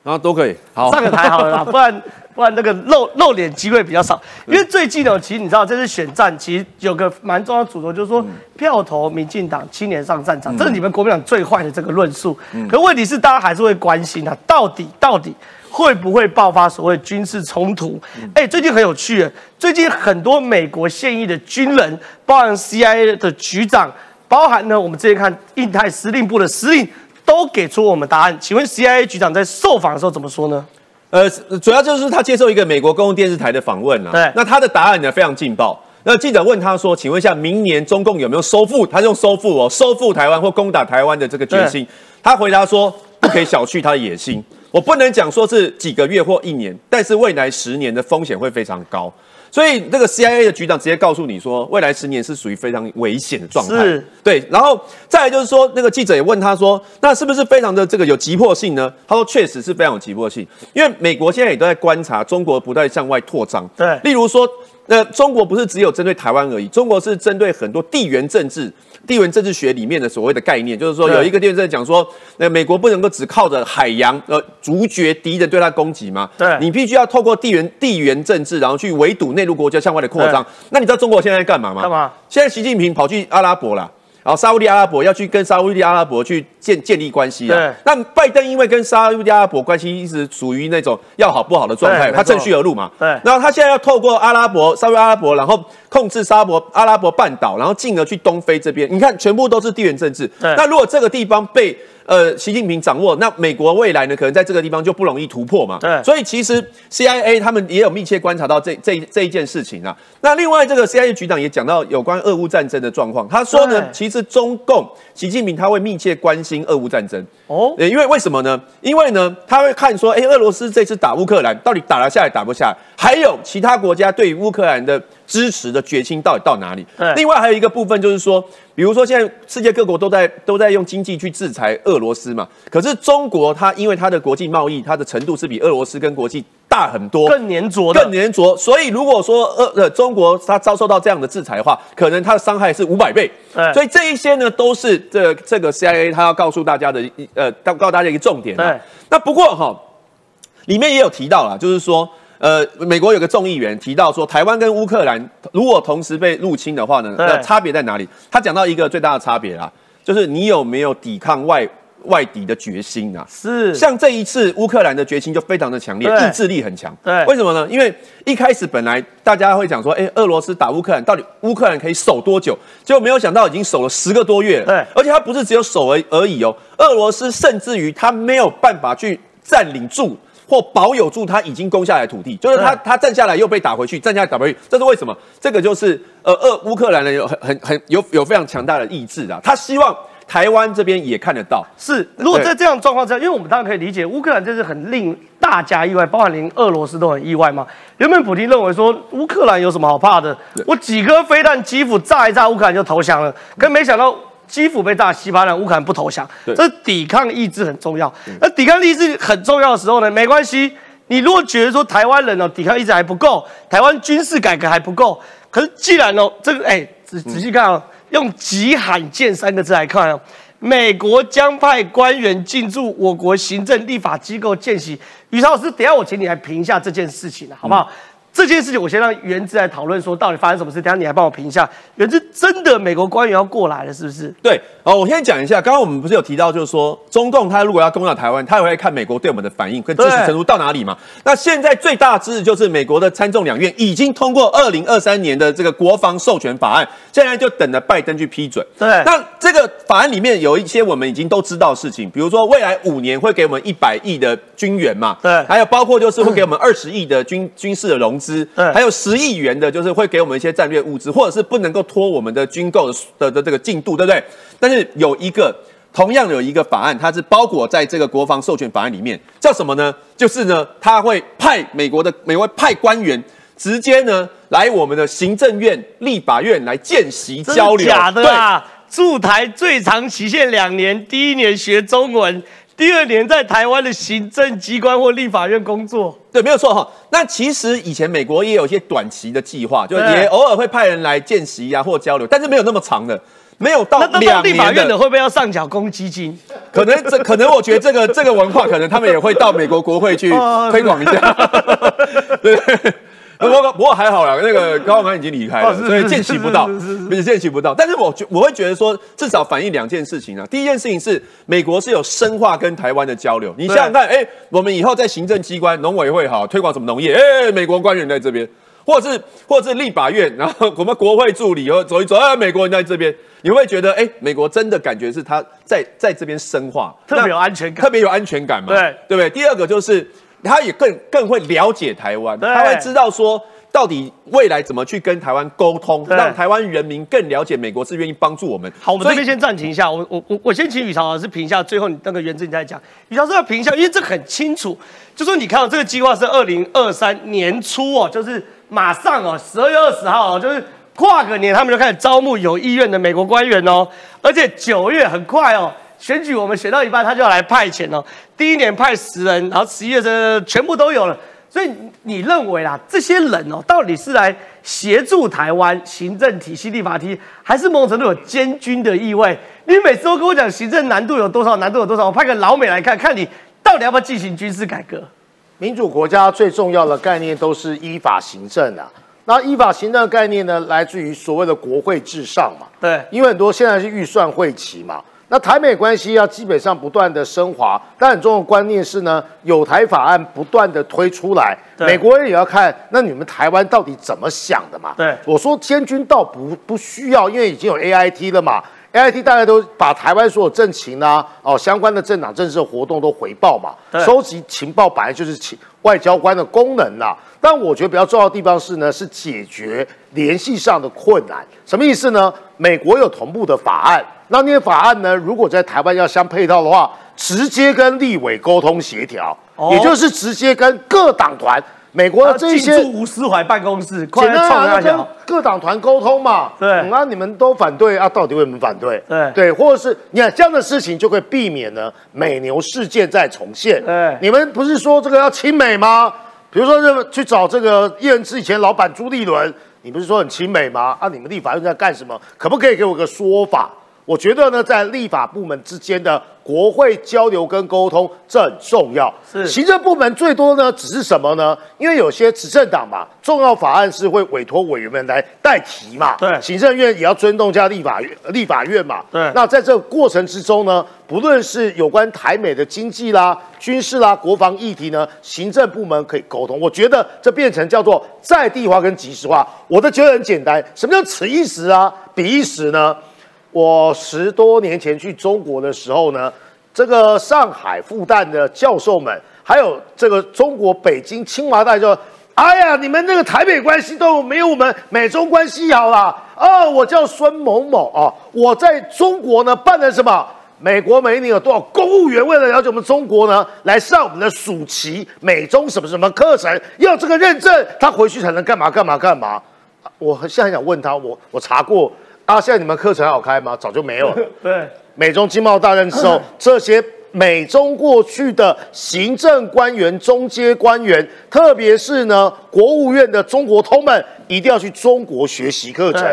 啊，都可以，好上个台好了啦，不然不然那个露露脸机会比较少。因为最近呢，其实你知道这次选战其实有个蛮重要的主轴，就是说票投民进党，青年上战场，这是你们国民党最坏的这个论述。可问题是大家还是会关心啊，到底到底会不会爆发所谓军事冲突？哎，最近很有趣，最近很多美国现役的军人，包含 CIA 的局长。包含呢，我们之前看印太司令部的司令都给出我们答案。请问 CIA 局长在受访的时候怎么说呢？呃，主要就是他接受一个美国公共电视台的访问啊。对，那他的答案呢非常劲爆。那记者问他说：“请问一下，明年中共有没有收复？他用收复哦，收复台湾或攻打台湾的这个决心？”他回答说：“不可以小觑他的野心。我不能讲说是几个月或一年，但是未来十年的风险会非常高。”所以这个 CIA 的局长直接告诉你说，未来十年是属于非常危险的状态。是，对。然后再来就是说，那个记者也问他说，那是不是非常的这个有急迫性呢？他说，确实是非常有急迫性，因为美国现在也都在观察中国不断向外扩张。对，例如说，那中国不是只有针对台湾而已，中国是针对很多地缘政治。地缘政治学里面的所谓的概念，就是说有一个地缘政治讲说，那美国不能够只靠着海洋呃阻绝敌人对他攻击嘛？对，你必须要透过地缘地缘政治，然后去围堵内陆国家向外的扩张。那你知道中国现在在干嘛吗？干嘛？现在习近平跑去阿拉伯了。然后沙地阿拉伯要去跟沙地阿拉伯去建建立关系啊。那拜登因为跟沙特阿拉伯关系一直属于那种要好不好的状态，他趁虚而入嘛。对。然后他现在要透过阿拉伯沙地阿拉伯，然后控制沙伯阿拉伯半岛，然后进而去东非这边。你看，全部都是地缘政治。那如果这个地方被呃，习近平掌握，那美国未来呢，可能在这个地方就不容易突破嘛。对，所以其实 CIA 他们也有密切观察到这这这一件事情啊。那另外，这个 CIA 局长也讲到有关俄乌战争的状况，他说呢，其实中共习近平他会密切关心俄乌战争哦，因为为什么呢？因为呢，他会看说，哎，俄罗斯这次打乌克兰到底打得下来打不下来，还有其他国家对于乌克兰的。支持的决心到底到哪里？另外还有一个部分就是说，比如说现在世界各国都在都在用经济去制裁俄罗斯嘛。可是中国它因为它的国际贸易，它的程度是比俄罗斯跟国际大很多，更粘着，更粘着。所以如果说俄呃中国它遭受到这样的制裁的话，可能它的伤害是五百倍。所以这一些呢，都是这这个 CIA 它要告诉大家的一呃告告诉大家一个重点。那不过哈，里面也有提到了，就是说。呃，美国有个众议员提到说，台湾跟乌克兰如果同时被入侵的话呢，那差别在哪里？他讲到一个最大的差别啦，就是你有没有抵抗外外敌的决心啊？是，像这一次乌克兰的决心就非常的强烈，意志力很强。对，为什么呢？因为一开始本来大家会讲说，哎，俄罗斯打乌克兰，到底乌克兰可以守多久？结果没有想到已经守了十个多月。对，而且他不是只有守而而已哦，俄罗斯甚至于他没有办法去占领住。或保有住他已经攻下来土地，就是他他站下来又被打回去，站下来打回去，这是为什么？这个就是呃，俄乌克兰人有很很很有有非常强大的意志啊，他希望台湾这边也看得到。是，如果在这样状况下，因为我们当然可以理解，乌克兰这是很令大家意外，包含连俄罗斯都很意外嘛。原本普京认为说乌克兰有什么好怕的？我几颗飞弹基辅炸一炸，乌克兰就投降了，可没想到。基辅被炸，西巴兰乌克兰不投降，这抵抗意志很重要。那抵抗意志很重要的时候呢，没关系。你如果觉得说台湾人哦抵抗意志还不够，台湾军事改革还不够，可是既然哦这个哎仔仔细看哦，用极罕见三个字来看哦，美国将派官员进驻我国行政立法机构见习。于超老师，等下我请你来评一下这件事情好不好？这件事情，我先让原子来讨论，说到底发生什么事。等下你来帮我评一下，原子真的美国官员要过来了，是不是？对，哦，我先讲一下，刚刚我们不是有提到，就是说中共他如果要攻打台湾，他也会看美国对我们的反应跟支持程度到哪里嘛。那现在最大的支持就是美国的参众两院已经通过二零二三年的这个国防授权法案，现在就等着拜登去批准。对，那这个法案里面有一些我们已经都知道的事情，比如说未来五年会给我们一百亿的军援嘛，对，还有包括就是会给我们二十亿的军军事的融。资，还有十亿元的，就是会给我们一些战略物资，或者是不能够拖我们的军购的的这个进度，对不对？但是有一个同样有一个法案，它是包裹在这个国防授权法案里面，叫什么呢？就是呢，他会派美国的美国派官员直接呢来我们的行政院、立法院来见习交流，假的啊！驻台最长期限两年，第一年学中文。第二年在台湾的行政机关或立法院工作，对，没有错哈。那其实以前美国也有一些短期的计划，就也偶尔会派人来见习啊或交流，但是没有那么长的，没有到两年的。会不会要上缴公积金？可能这可能我觉得这个这个文化，可能他们也会到美国国会去推广一下。对。不过不过还好啦，那个 高永安已经离开了，所以见习不到，见习不到。但是我觉我会觉得说，至少反映两件事情啊。第一件事情是，美国是有深化跟台湾的交流。你想想看，哎，我们以后在行政机关、农委会好推广什么农业，哎，美国官员在这边，或者是或者是立法院，然后我们国会助理后走一走，哎，美国人在这边，你会觉得，哎，美国真的感觉是他在在这边深化，特别有安全感，特别有安全感嘛？对，对不对？第二个就是。他也更更会了解台湾，他会知道说。到底未来怎么去跟台湾沟通，对让台湾人民更了解美国是愿意帮助我们？好，我们这边先暂停一下，我我我我先请宇潮老师评一下，最后你那个原则你再讲。宇潮老师要评一下，因为这很清楚，就说你看到这个计划是二零二三年初哦，就是马上哦，十二月二十号哦，就是跨个年他们就开始招募有意愿的美国官员哦，而且九月很快哦。选举我们选到一半，他就要来派遣哦。第一年派十人，然后十一月这全部都有了。所以你认为啦，这些人哦，到底是来协助台湾行政体系、立法体系，还是某种程度有监军的意味？你每次都跟我讲行政难度有多少，难度有多少，我派个老美来看看你到底要不要进行军事改革？民主国家最重要的概念都是依法行政啊。那依法行政的概念呢，来自于所谓的国会至上嘛。对，因为很多现在是预算会期嘛。那台美关系要基本上不断的升华，但很重要的观念是呢，有台法案不断的推出来，美国人也要看，那你们台湾到底怎么想的嘛？对我说天军倒不不需要，因为已经有 AIT 了嘛。AIT 大家都把台湾所有政情啊，哦相关的政党政治活动都回报嘛，收集情报本来就是情外交官的功能啦。但我觉得比较重要的地方是呢，是解决联系上的困难。什么意思呢？美国有同步的法案，那那些法案呢，如果在台湾要相配套的话，直接跟立委沟通协调，哦也就是直接跟各党团。美国的这些进驻吴思怀办公室，快简单跟。各党团沟通嘛。对嗯啊，你们都反对啊，到底为什么反对？对对，或者是你看这样的事情就会避免呢美牛事件再重现。对你们不是说这个要亲美吗？比如说这个去找这个叶仁之以前老板朱立伦，你不是说很亲美吗？啊，你们立法院在干什么？可不可以给我个说法？我觉得呢，在立法部门之间的国会交流跟沟通，这很重要。是行政部门最多呢，只是什么呢？因为有些执政党嘛，重要法案是会委托委员们来代提嘛。对行政院也要尊重一下立法院，立法院嘛。对那在这个过程之中呢，不论是有关台美的经济啦、军事啦、国防议题呢，行政部门可以沟通。我觉得这变成叫做在地化跟即时化。我的觉得很简单，什么叫此一时啊，彼一时呢？我十多年前去中国的时候呢，这个上海复旦的教授们，还有这个中国北京清华大学，哎呀，你们那个台北关系都没有我们美中关系好啦。哦，我叫孙某某啊，我在中国呢办了什么？美国每一年有多少公务员为了了解我们中国呢，来上我们的暑期美中什么什么课程，要这个认证，他回去才能干嘛干嘛干嘛。我现在想问他，我我查过啊，现在你们课程还有开吗？早就没有了。对，美中经贸大战之后，这些美中过去的行政官员、中阶官员，特别是呢国务院的中国通们，一定要去中国学习课程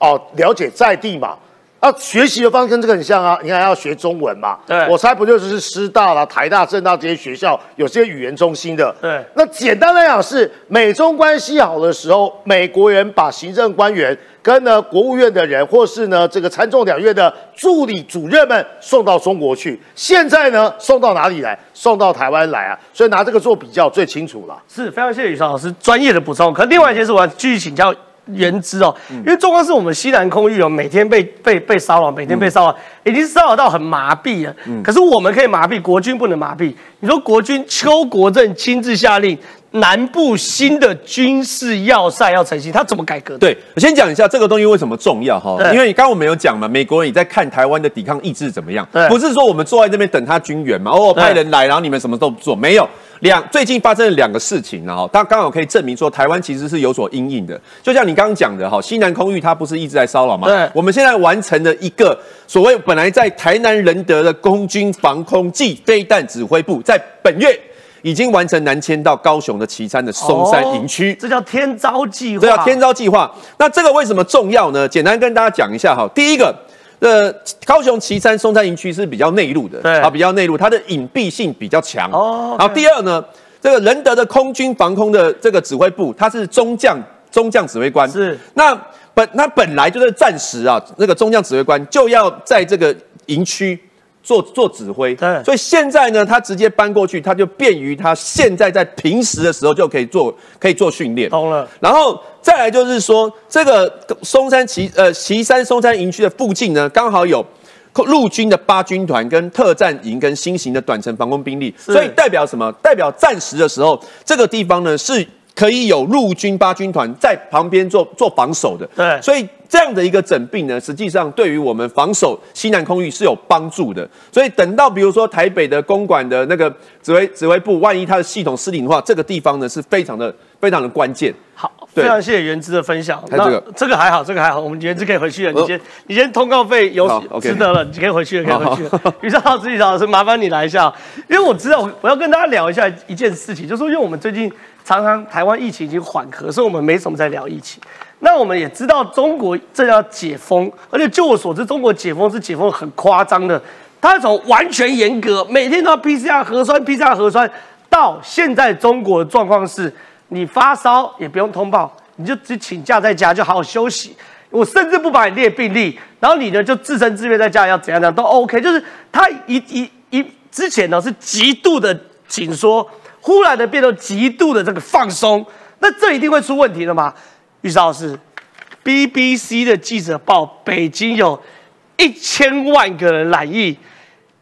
哦，了解在地嘛。啊，学习的方式跟这个很像啊，你看要学中文嘛。对我猜不就是师大啦、台大、政大这些学校有些语言中心的。对那简单来讲是美中关系好的时候，美国人把行政官员跟呢国务院的人，或是呢这个参众两院的助理主任们送到中国去。现在呢送到哪里来？送到台湾来啊！所以拿这个做比较最清楚了。是非常谢谢宇超老师专业的补充。可另外一件事，我要继续请教原之哦，嗯因为中光是我们西南空域哦，每天被被被骚扰，每天被骚扰，已经骚扰到很麻痹了。嗯可是我们可以麻痹，国军不能麻痹。你说国军邱国正亲自下令，南部新的军事要塞要成型，他怎么改革的？对，我先讲一下这个东西为什么重要哈，因为刚刚我们有讲嘛，美国人也在看台湾的抵抗意志怎么样对，不是说我们坐在这边等他军援嘛，哦，对派人来，然后你们什么都不做，没有。两最近发生了两个事情，然后它刚好可以证明说台湾其实是有所阴影的。就像你刚刚讲的哈，西南空域它不是一直在骚扰吗？对我们现在完成了一个所谓本来在台南仁德的空军防空暨飞弹指挥部，在本月已经完成南迁到高雄的旗山的松山营区。哦这叫天招计划。这叫天招计划。那这个为什么重要呢？简单跟大家讲一下哈。第一个，呃，高雄旗山松山营区是比较内陆的，对啊，比较内陆，它的隐蔽性比较强。哦然后第二呢，这个仁德的空军防空的这个指挥部，它是中将中将指挥官。是那本那本来就是暂时啊，那个中将指挥官就要在这个营区。做做指挥，对所以现在呢，他直接搬过去，他就便于他现在在平时的时候就可以做，可以做训练。懂了。然后再来就是说，这个松山旗呃旗山松山营区的附近呢，刚好有陆军的八军团、跟特战营、跟新型的短程防空兵力，所以代表什么？代表战时的时候，这个地方呢是可以有陆军八军团在旁边做做防守的。对所以这样的一个整并呢，实际上对于我们防守西南空域是有帮助的。所以等到比如说台北的公馆的那个指挥指挥部，万一它的系统失灵的话，这个地方呢是非常的非常的关键。好，非常谢谢原之的分享。那这个还好，这个还好，我们原之可以回去了。你先，你先通告费有值得了，你可以回去了，可以回去了。于少老师，于少老师，麻烦你来一下，因为我知道我我要跟大家聊一下一件事情，就是说，因为我们最近常常台湾疫情已经缓和，所以我们没什么在聊疫情。那我们也知道中国正要解封，而且就我所知，中国解封是解封很夸张的，它从完全严格，每天都要 PCR 核酸，PCR 核酸，到现在中国的状况是，你发烧也不用通报，你就只请假在家就好好休息。我甚至不把你列病例，然后你呢就自生自灭在家要怎样怎样都 OK，就是它一一一之前呢是极度的紧缩，忽然的变得极度的这个放松，那这一定会出问题的嘛？于老师，BBC 的记者报，北京有一千万个人染疫，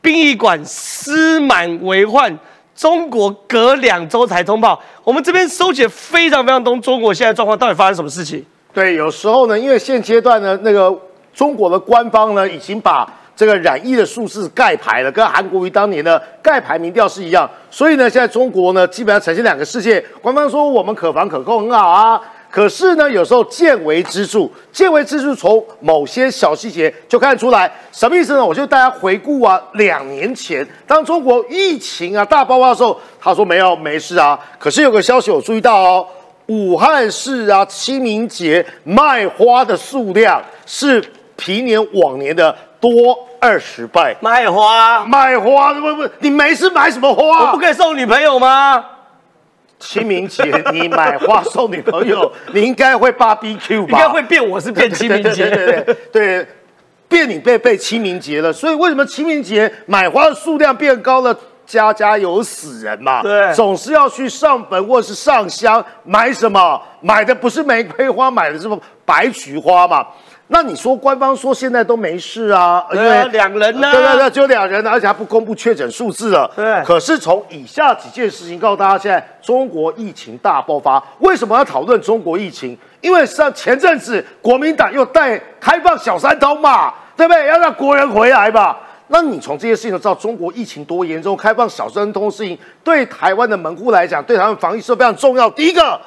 殡仪馆尸满为患，中国隔两周才通报。我们这边收集非常非常多中国现在状况，到底发生什么事情？对，有时候呢，因为现阶段呢，那个中国的官方呢，已经把这个染疫的数字盖牌了，跟韩国瑜当年的盖牌民调是一样。所以呢，现在中国呢，基本上呈现两个世界。官方说我们可防可控很好啊，可是呢，有时候见微知著，见微知著从某些小细节就看出来。什么意思呢？我就大家回顾啊，两年前当中国疫情啊大爆发的时候，他说没有没事啊，可是有个消息我注意到哦。武汉市啊，清明节卖花的数量是平年往年的多二十倍。卖花，卖花不不，你没事买什么花？我不可以送女朋友吗？清明节你买花送女朋友，你应该会 BBQ 吧？应该会变，我是变清明节。对对对对，变你被被清明节了。所以为什么清明节买花的数量变高了？家家有死人嘛，对总是要去上坟或是上香，买什么？买的不是玫瑰花，买的是白菊花嘛。那你说官方说现在都没事啊，因对两人呢对对对，只有两人，而且还不公布确诊数字了。对可是从以下几件事情告诉大家，现在中国疫情大爆发，为什么要讨论中国疫情？因为像前阵子国民党又带开放小三通嘛，对不对？要让国人回来吧。那你从这些事情就知道中国疫情多严重，开放小三通事情对台湾的门户来讲，对台湾防疫是非常重要。第一个，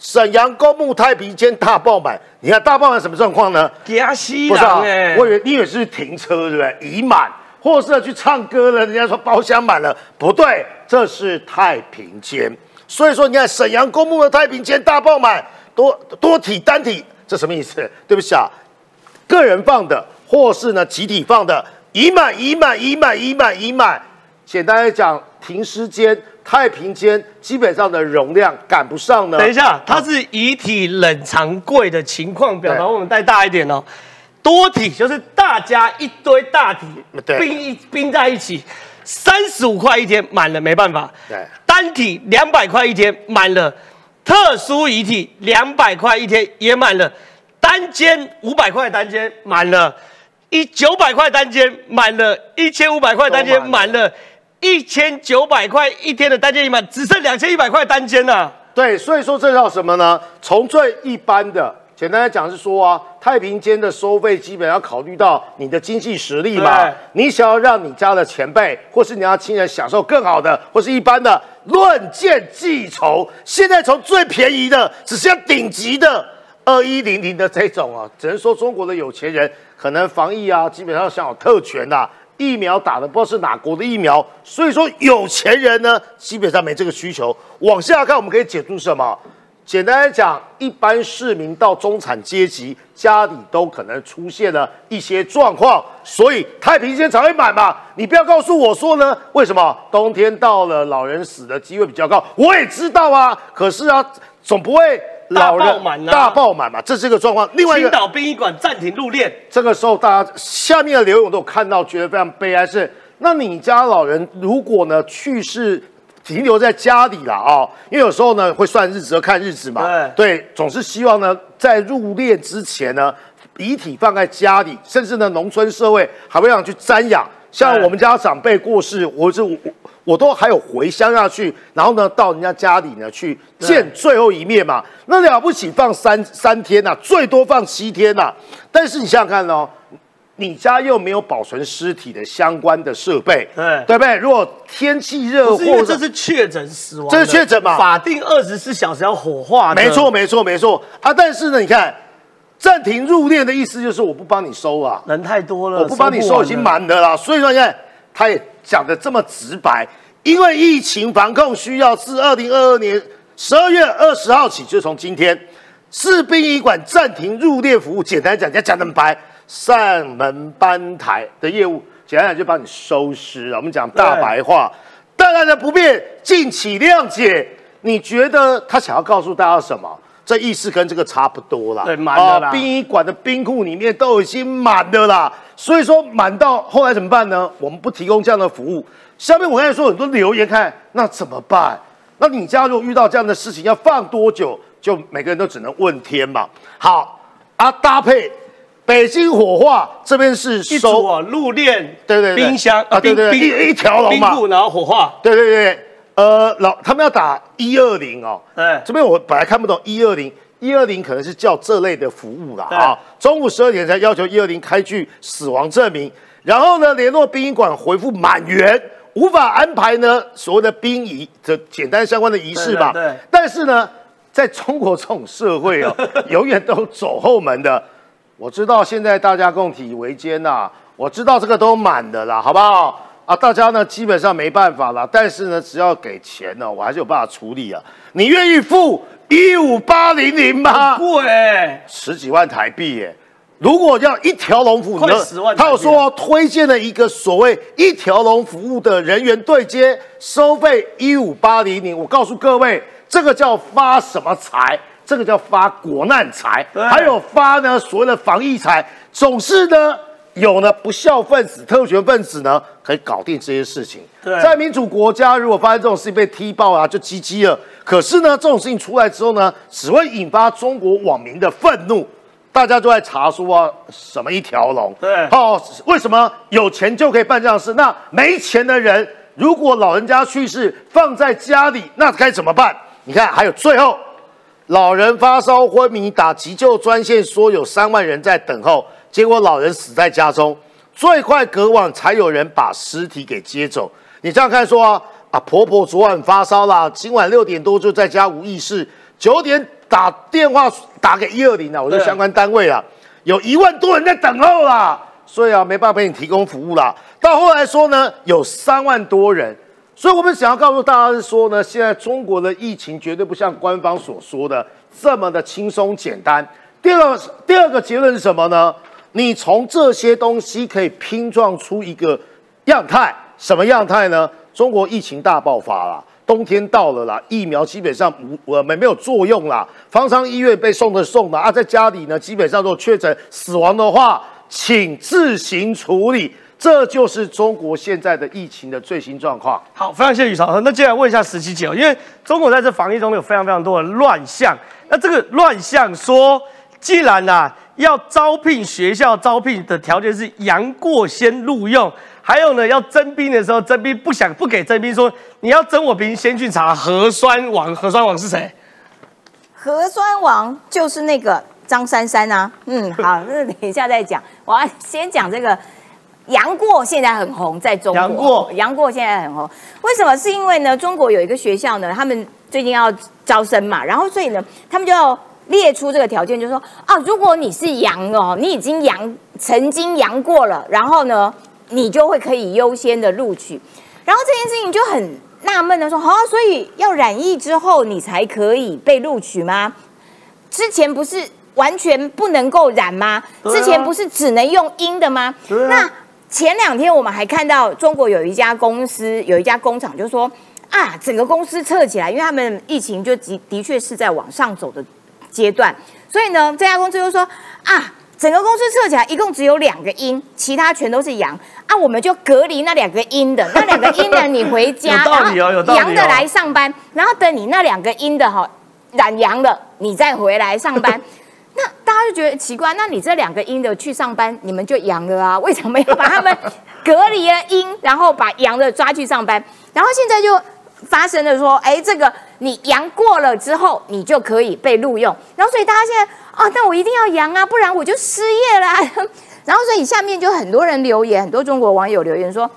沈阳公墓太平间大爆满，你看大爆满什么状况呢？加西不是啊我以为你以为是停车对不对？已满，或者是去唱歌了，人家说包厢满了，不对，这是太平间。所以说，你看沈阳公墓的太平间大爆满，多多体单体，这什么意思？对不起啊，个人放的，或是呢集体放的，已满已满已满已满已满。简单来讲，停尸间、太平间基本上的容量赶不上呢。等一下，它是遗体冷藏柜的情况表，然后我们带大一点哦。多体就是大家一堆大体对并一并在一起，三十五块一天满了没办法。对单体两百块一天满了，特殊遗体两百块一天也满了，单间五百块单间满了，一九百块单间满了，一千五百块单间满了，一千九百块一天的单间一满，只剩两千一百块单间了。对，所以说这叫什么呢？从最一般的，简单来讲是说啊，太平间的收费基本要考虑到你的经济实力嘛。你想要让你家的前辈或是你要亲人享受更好的，或是一般的，论件计酬。现在从最便宜的，只剩下顶级的。二一零零的这种啊，只能说中国的有钱人可能防疫啊，基本上享有特权呐、疫苗打的不知道是哪国的疫苗，所以说有钱人呢，基本上没这个需求。往下看，我们可以解读什么？简单来讲，一般市民到中产阶级家里都可能出现了一些状况，所以太平间才会满嘛。你不要告诉我说呢，为什么冬天到了老人死的机会比较高？我也知道啊，可是啊，总不会老人大爆满啊大爆满嘛，这是一个状况。另外一个，青岛殡仪馆暂停入殓，这个时候大家下面的留言我都有看到，觉得非常悲哀是，那你家老人如果呢去世停留在家里了啊，因为有时候呢会算日子和看日子嘛，对，总是希望呢在入殓之前呢，遗体放在家里，甚至呢农村社会还会让去瞻仰。像我们家长辈过世，我是我我都还有回乡下去，然后呢到人家家里呢去见最后一面嘛。那了不起放三三天呐，最多放七天呐。但是你想想看哦。你家又没有保存尸体的相关的设备，对对不对？如果天气热，或者这是确诊死亡，这是确诊嘛？法定二十四小时要火化，没错没错没错啊！但是呢，你看暂停入殓的意思就是我不帮你收啊，人太多了，我不帮你收已经满的了。所以说现在，他也讲的这么直白，因为疫情防控需要，自二零二二年十二月二十号起，就从今天，市殡仪馆暂停入殓服务。简单讲，讲讲那么白。上门搬台的业务，简单讲就帮你收尸了我们讲大白话，大家的不便，敬请谅解。你觉得他想要告诉大家什么？这意思跟这个差不多啦。对，满的啦。殡仪馆的冰库里面都已经满的啦，所以说满到后来怎么办呢？我们不提供这样的服务。下面我刚才说很多留言，看那怎么办？那你家如果遇到这样的事情，要放多久？就每个人都只能问天嘛。好啊，搭配。北京火化这边是收啊，路链对对冰箱啊，对对一一条龙嘛，然后火化，对对对，呃，老他们要打一二零哦，对，这边我本来看不懂一二零，一二零可能是叫这类的服务啦啊，中午十二点才要求一二零开具死亡证明，然后呢联络殡仪馆回复满员，无法安排呢所谓的殡仪的简单相关的仪式吧，对，但是呢，在中国这种社会哦，永远都走后门的。我知道现在大家共体为艰呐，我知道这个都满的啦，好不好？啊，大家呢基本上没办法了，但是呢，只要给钱呢，我还是有办法处理啊。你愿意付一五八零零吗？贵，十几万台币耶！如果要一条龙服务，快十万。他有说推荐了一个所谓一条龙服务的人员对接，收费一五八零零。我告诉各位，这个叫发什么财？这个叫发国难财，还有发呢所谓的防疫财，总是呢有呢不孝分子、特权分子呢可以搞定这些事情。在民主国家，如果发生这种事情被踢爆啊，就鸡鸡了。可是呢，这种事情出来之后呢，只会引发中国网民的愤怒，大家都在查说啊，什么一条龙？对，哦，为什么有钱就可以办这样事？那没钱的人，如果老人家去世放在家里，那该怎么办？你看，还有最后。老人发烧昏迷，打急救专线说有三万人在等候，结果老人死在家中，最快隔晚才有人把尸体给接走。你这样看说啊，啊婆婆昨晚发烧啦，今晚六点多就在家无意识，九点打电话打给一二零啊，我说相关单位啊，有一万多人在等候啦，所以啊没办法给你提供服务啦。到后来说呢，有三万多人。所以，我们想要告诉大家是说呢，现在中国的疫情绝对不像官方所说的这么的轻松简单。第二个，第二个结论是什么呢？你从这些东西可以拼撞出一个样态，什么样态呢？中国疫情大爆发了，冬天到了啦，疫苗基本上无我们没有作用啦，方舱医院被送的送的啊，在家里呢，基本上都确诊死亡的话，请自行处理。这就是中国现在的疫情的最新状况。好，非常谢谢宇超。那接下来问一下十七姐，因为中国在这防疫中有非常非常多的乱象。那这个乱象说，既然呐要招聘学校招聘的条件是杨过先录用，还有呢要征兵的时候征兵不想不给征兵，说你要征我兵先去查核酸王，核酸王是谁？核酸王就是那个张珊珊啊。嗯，好，那等一下再讲。我要先讲这个。杨过现在很红，在中国。杨过，杨过现在很红，为什么？是因为呢，中国有一个学校呢，他们最近要招生嘛，然后所以呢，他们就要列出这个条件，就是说啊，如果你是阳哦，你已经阳曾经阳过了，然后呢，你就会可以优先的录取。然后这件事情就很纳闷的说，好，所以要染疫之后你才可以被录取吗？之前不是完全不能够染吗？之前不是只能用阴的吗？那前两天我们还看到中国有一家公司，有一家工厂就说啊，整个公司撤起来，因为他们疫情就的的确是在往上走的阶段，所以呢，这家公司就说啊，整个公司测起来一共只有两个阴，其他全都是阳啊，我们就隔离那两个阴的，那两个阴的你回家，有道理哦有道理哦阳的来上班，然后等你那两个阴的哈染阳了，你再回来上班。那大家就觉得奇怪，那你这两个阴的去上班，你们就阳了啊？为什么要把他们隔离了阴，然后把阳的抓去上班？然后现在就发生了说，哎，这个你阳过了之后，你就可以被录用。然后所以大家现在啊，那我一定要阳啊，不然我就失业啦。然后所以下面就很多人留言，很多中国网友留言说，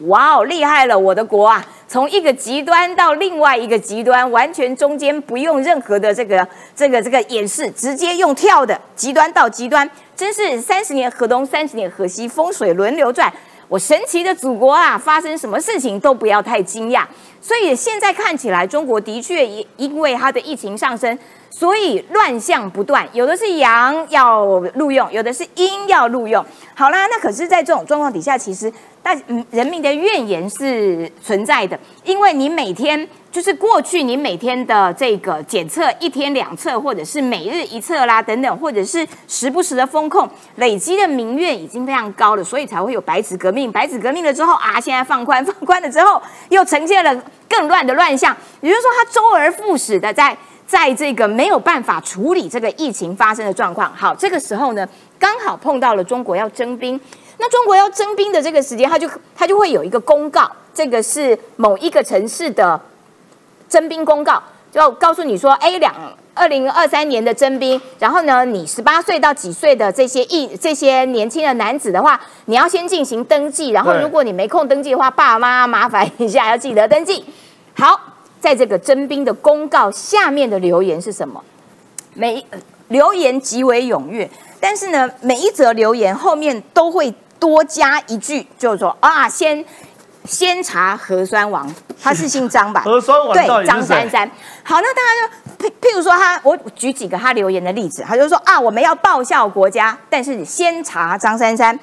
哇哦，厉害了，我的国啊！从一个极端到另外一个极端，完全中间不用任何的这个这个这个演示，直接用跳的极端到极端，真是三十年河东，三十年河西，风水轮流转。我神奇的祖国啊，发生什么事情都不要太惊讶。所以现在看起来，中国的确因因为它的疫情上升，所以乱象不断，有的是阳要录用，有的是阴要录用。好啦，那可是，在这种状况底下，其实大人民的怨言是存在的，因为你每天就是过去你每天的这个检测一天两测，或者是每日一测啦等等，或者是时不时的风控，累积的民怨已经非常高了，所以才会有白纸革命。白纸革命了之后啊，现在放宽，放宽了之后又呈现了更乱的乱象，也就是说，它周而复始的在。在这个没有办法处理这个疫情发生的状况，好，这个时候呢，刚好碰到了中国要征兵。那中国要征兵的这个时间，它就它就会有一个公告，这个是某一个城市的征兵公告，就告诉你说，哎，两二零二三年的征兵，然后呢，你十八岁到几岁的这些一这些年轻的男子的话，你要先进行登记，然后如果你没空登记的话，爸妈麻烦一下要记得登记。好，在这个征兵的公告下面的留言是什么？每呃留言极为踊跃，但是呢，每一则留言后面都会多加一句，就是说啊，先先查核酸王，他是姓张吧？核酸王对，张珊珊。好，那大家就譬譬如说他，我举几个他留言的例子，他就说啊，我们要报效国家，但是先查张珊珊。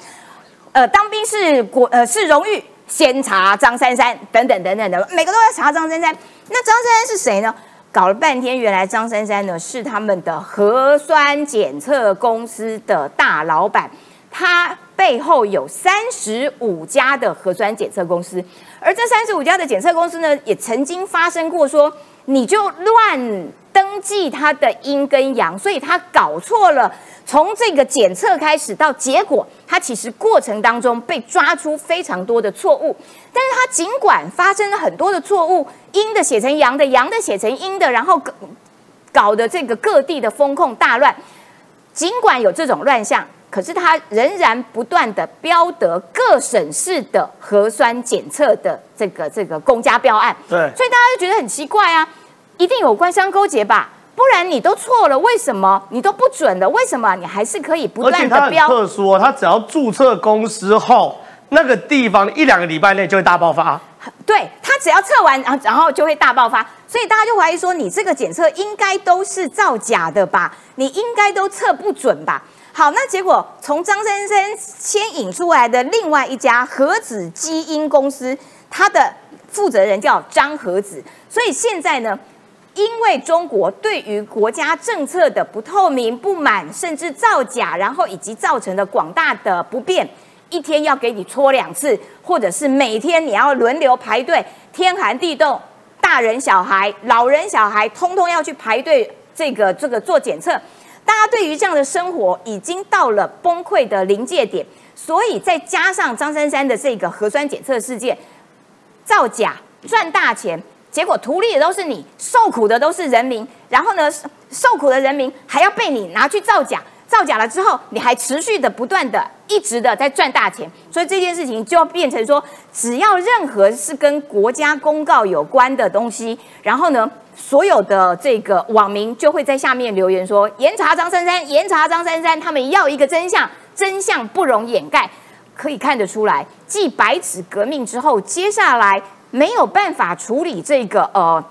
呃，当兵是国呃是荣誉，先查张珊珊等等等等的，每个都在查张珊珊。那张珊珊是谁呢？搞了半天，原来张珊珊呢是他们的核酸检测公司的大老板，他背后有三十五家的核酸检测公司，而这三十五家的检测公司呢，也曾经发生过说你就乱登记它的阴跟阳，所以他搞错了。从这个检测开始到结果，他其实过程当中被抓出非常多的错误，但是他尽管发生了很多的错误，阴的写成阳的，阳的写成阴的，然后搞搞得这个各地的风控大乱，尽管有这种乱象，可是他仍然不断的标得各省市的核酸检测的这个这个公家标案，对所以大家就觉得很奇怪啊，一定有官商勾结吧？不然你都错了，为什么你都不准了？为什么你还是可以不断的标？特殊哦，它只要注册公司后，那个地方一两个礼拜内就会大爆发。对他只要测完，然后然后就会大爆发，所以大家就怀疑说，你这个检测应该都是造假的吧？你应该都测不准吧？好，那结果从张先生牵引出来的另外一家核子基因公司，它的负责人叫张和子，所以现在呢，因为中国对于国家政策的不透明、不满，甚至造假，然后以及造成的广大的不便，一天要给你搓两次，或者是每天你要轮流排队，天寒地冻，大人小孩、老人小孩，通通要去排队，这个这个做检测。大家对于这样的生活已经到了崩溃的临界点，所以再加上张珊珊的这个核酸检测事件，造假赚大钱，结果图利的都是你，受苦的都是人民。然后呢，受苦的人民还要被你拿去造假，造假了之后，你还持续的不断的一直的在赚大钱。所以这件事情就要变成说，只要任何是跟国家公告有关的东西，然后呢，所有的这个网民就会在下面留言说：严查张珊珊，严查张珊珊，他们要一个真相，真相不容掩盖。可以看得出来，继白纸革命之后，接下来没有办法处理这个呃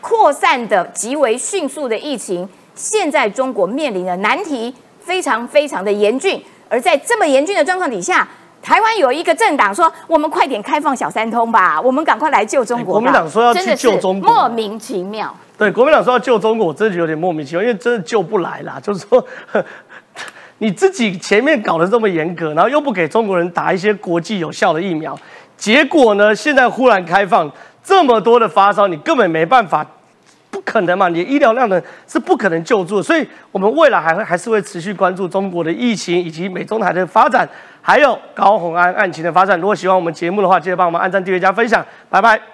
扩散的极为迅速的疫情，现在中国面临的难题非常非常的严峻。而在这么严峻的状况底下，台湾有一个政党说：“我们快点开放小三通吧，我们赶快来救中国吧。”哎国民党说要去救中国莫名其妙。对，国民党说要救中国，我真的有点莫名其妙，因为真的救不来啦。就是说，你自己前面搞得这么严格，然后又不给中国人打一些国际有效的疫苗，结果呢，现在忽然开放这么多的发烧，你根本没办法。可能嘛？你的医疗量呢是不可能救助，所以我们未来还会还是会持续关注中国的疫情以及美中台的发展，还有高红安案情的发展。如果喜欢我们节目的话，记得帮我们按赞、订阅、加分享，拜拜。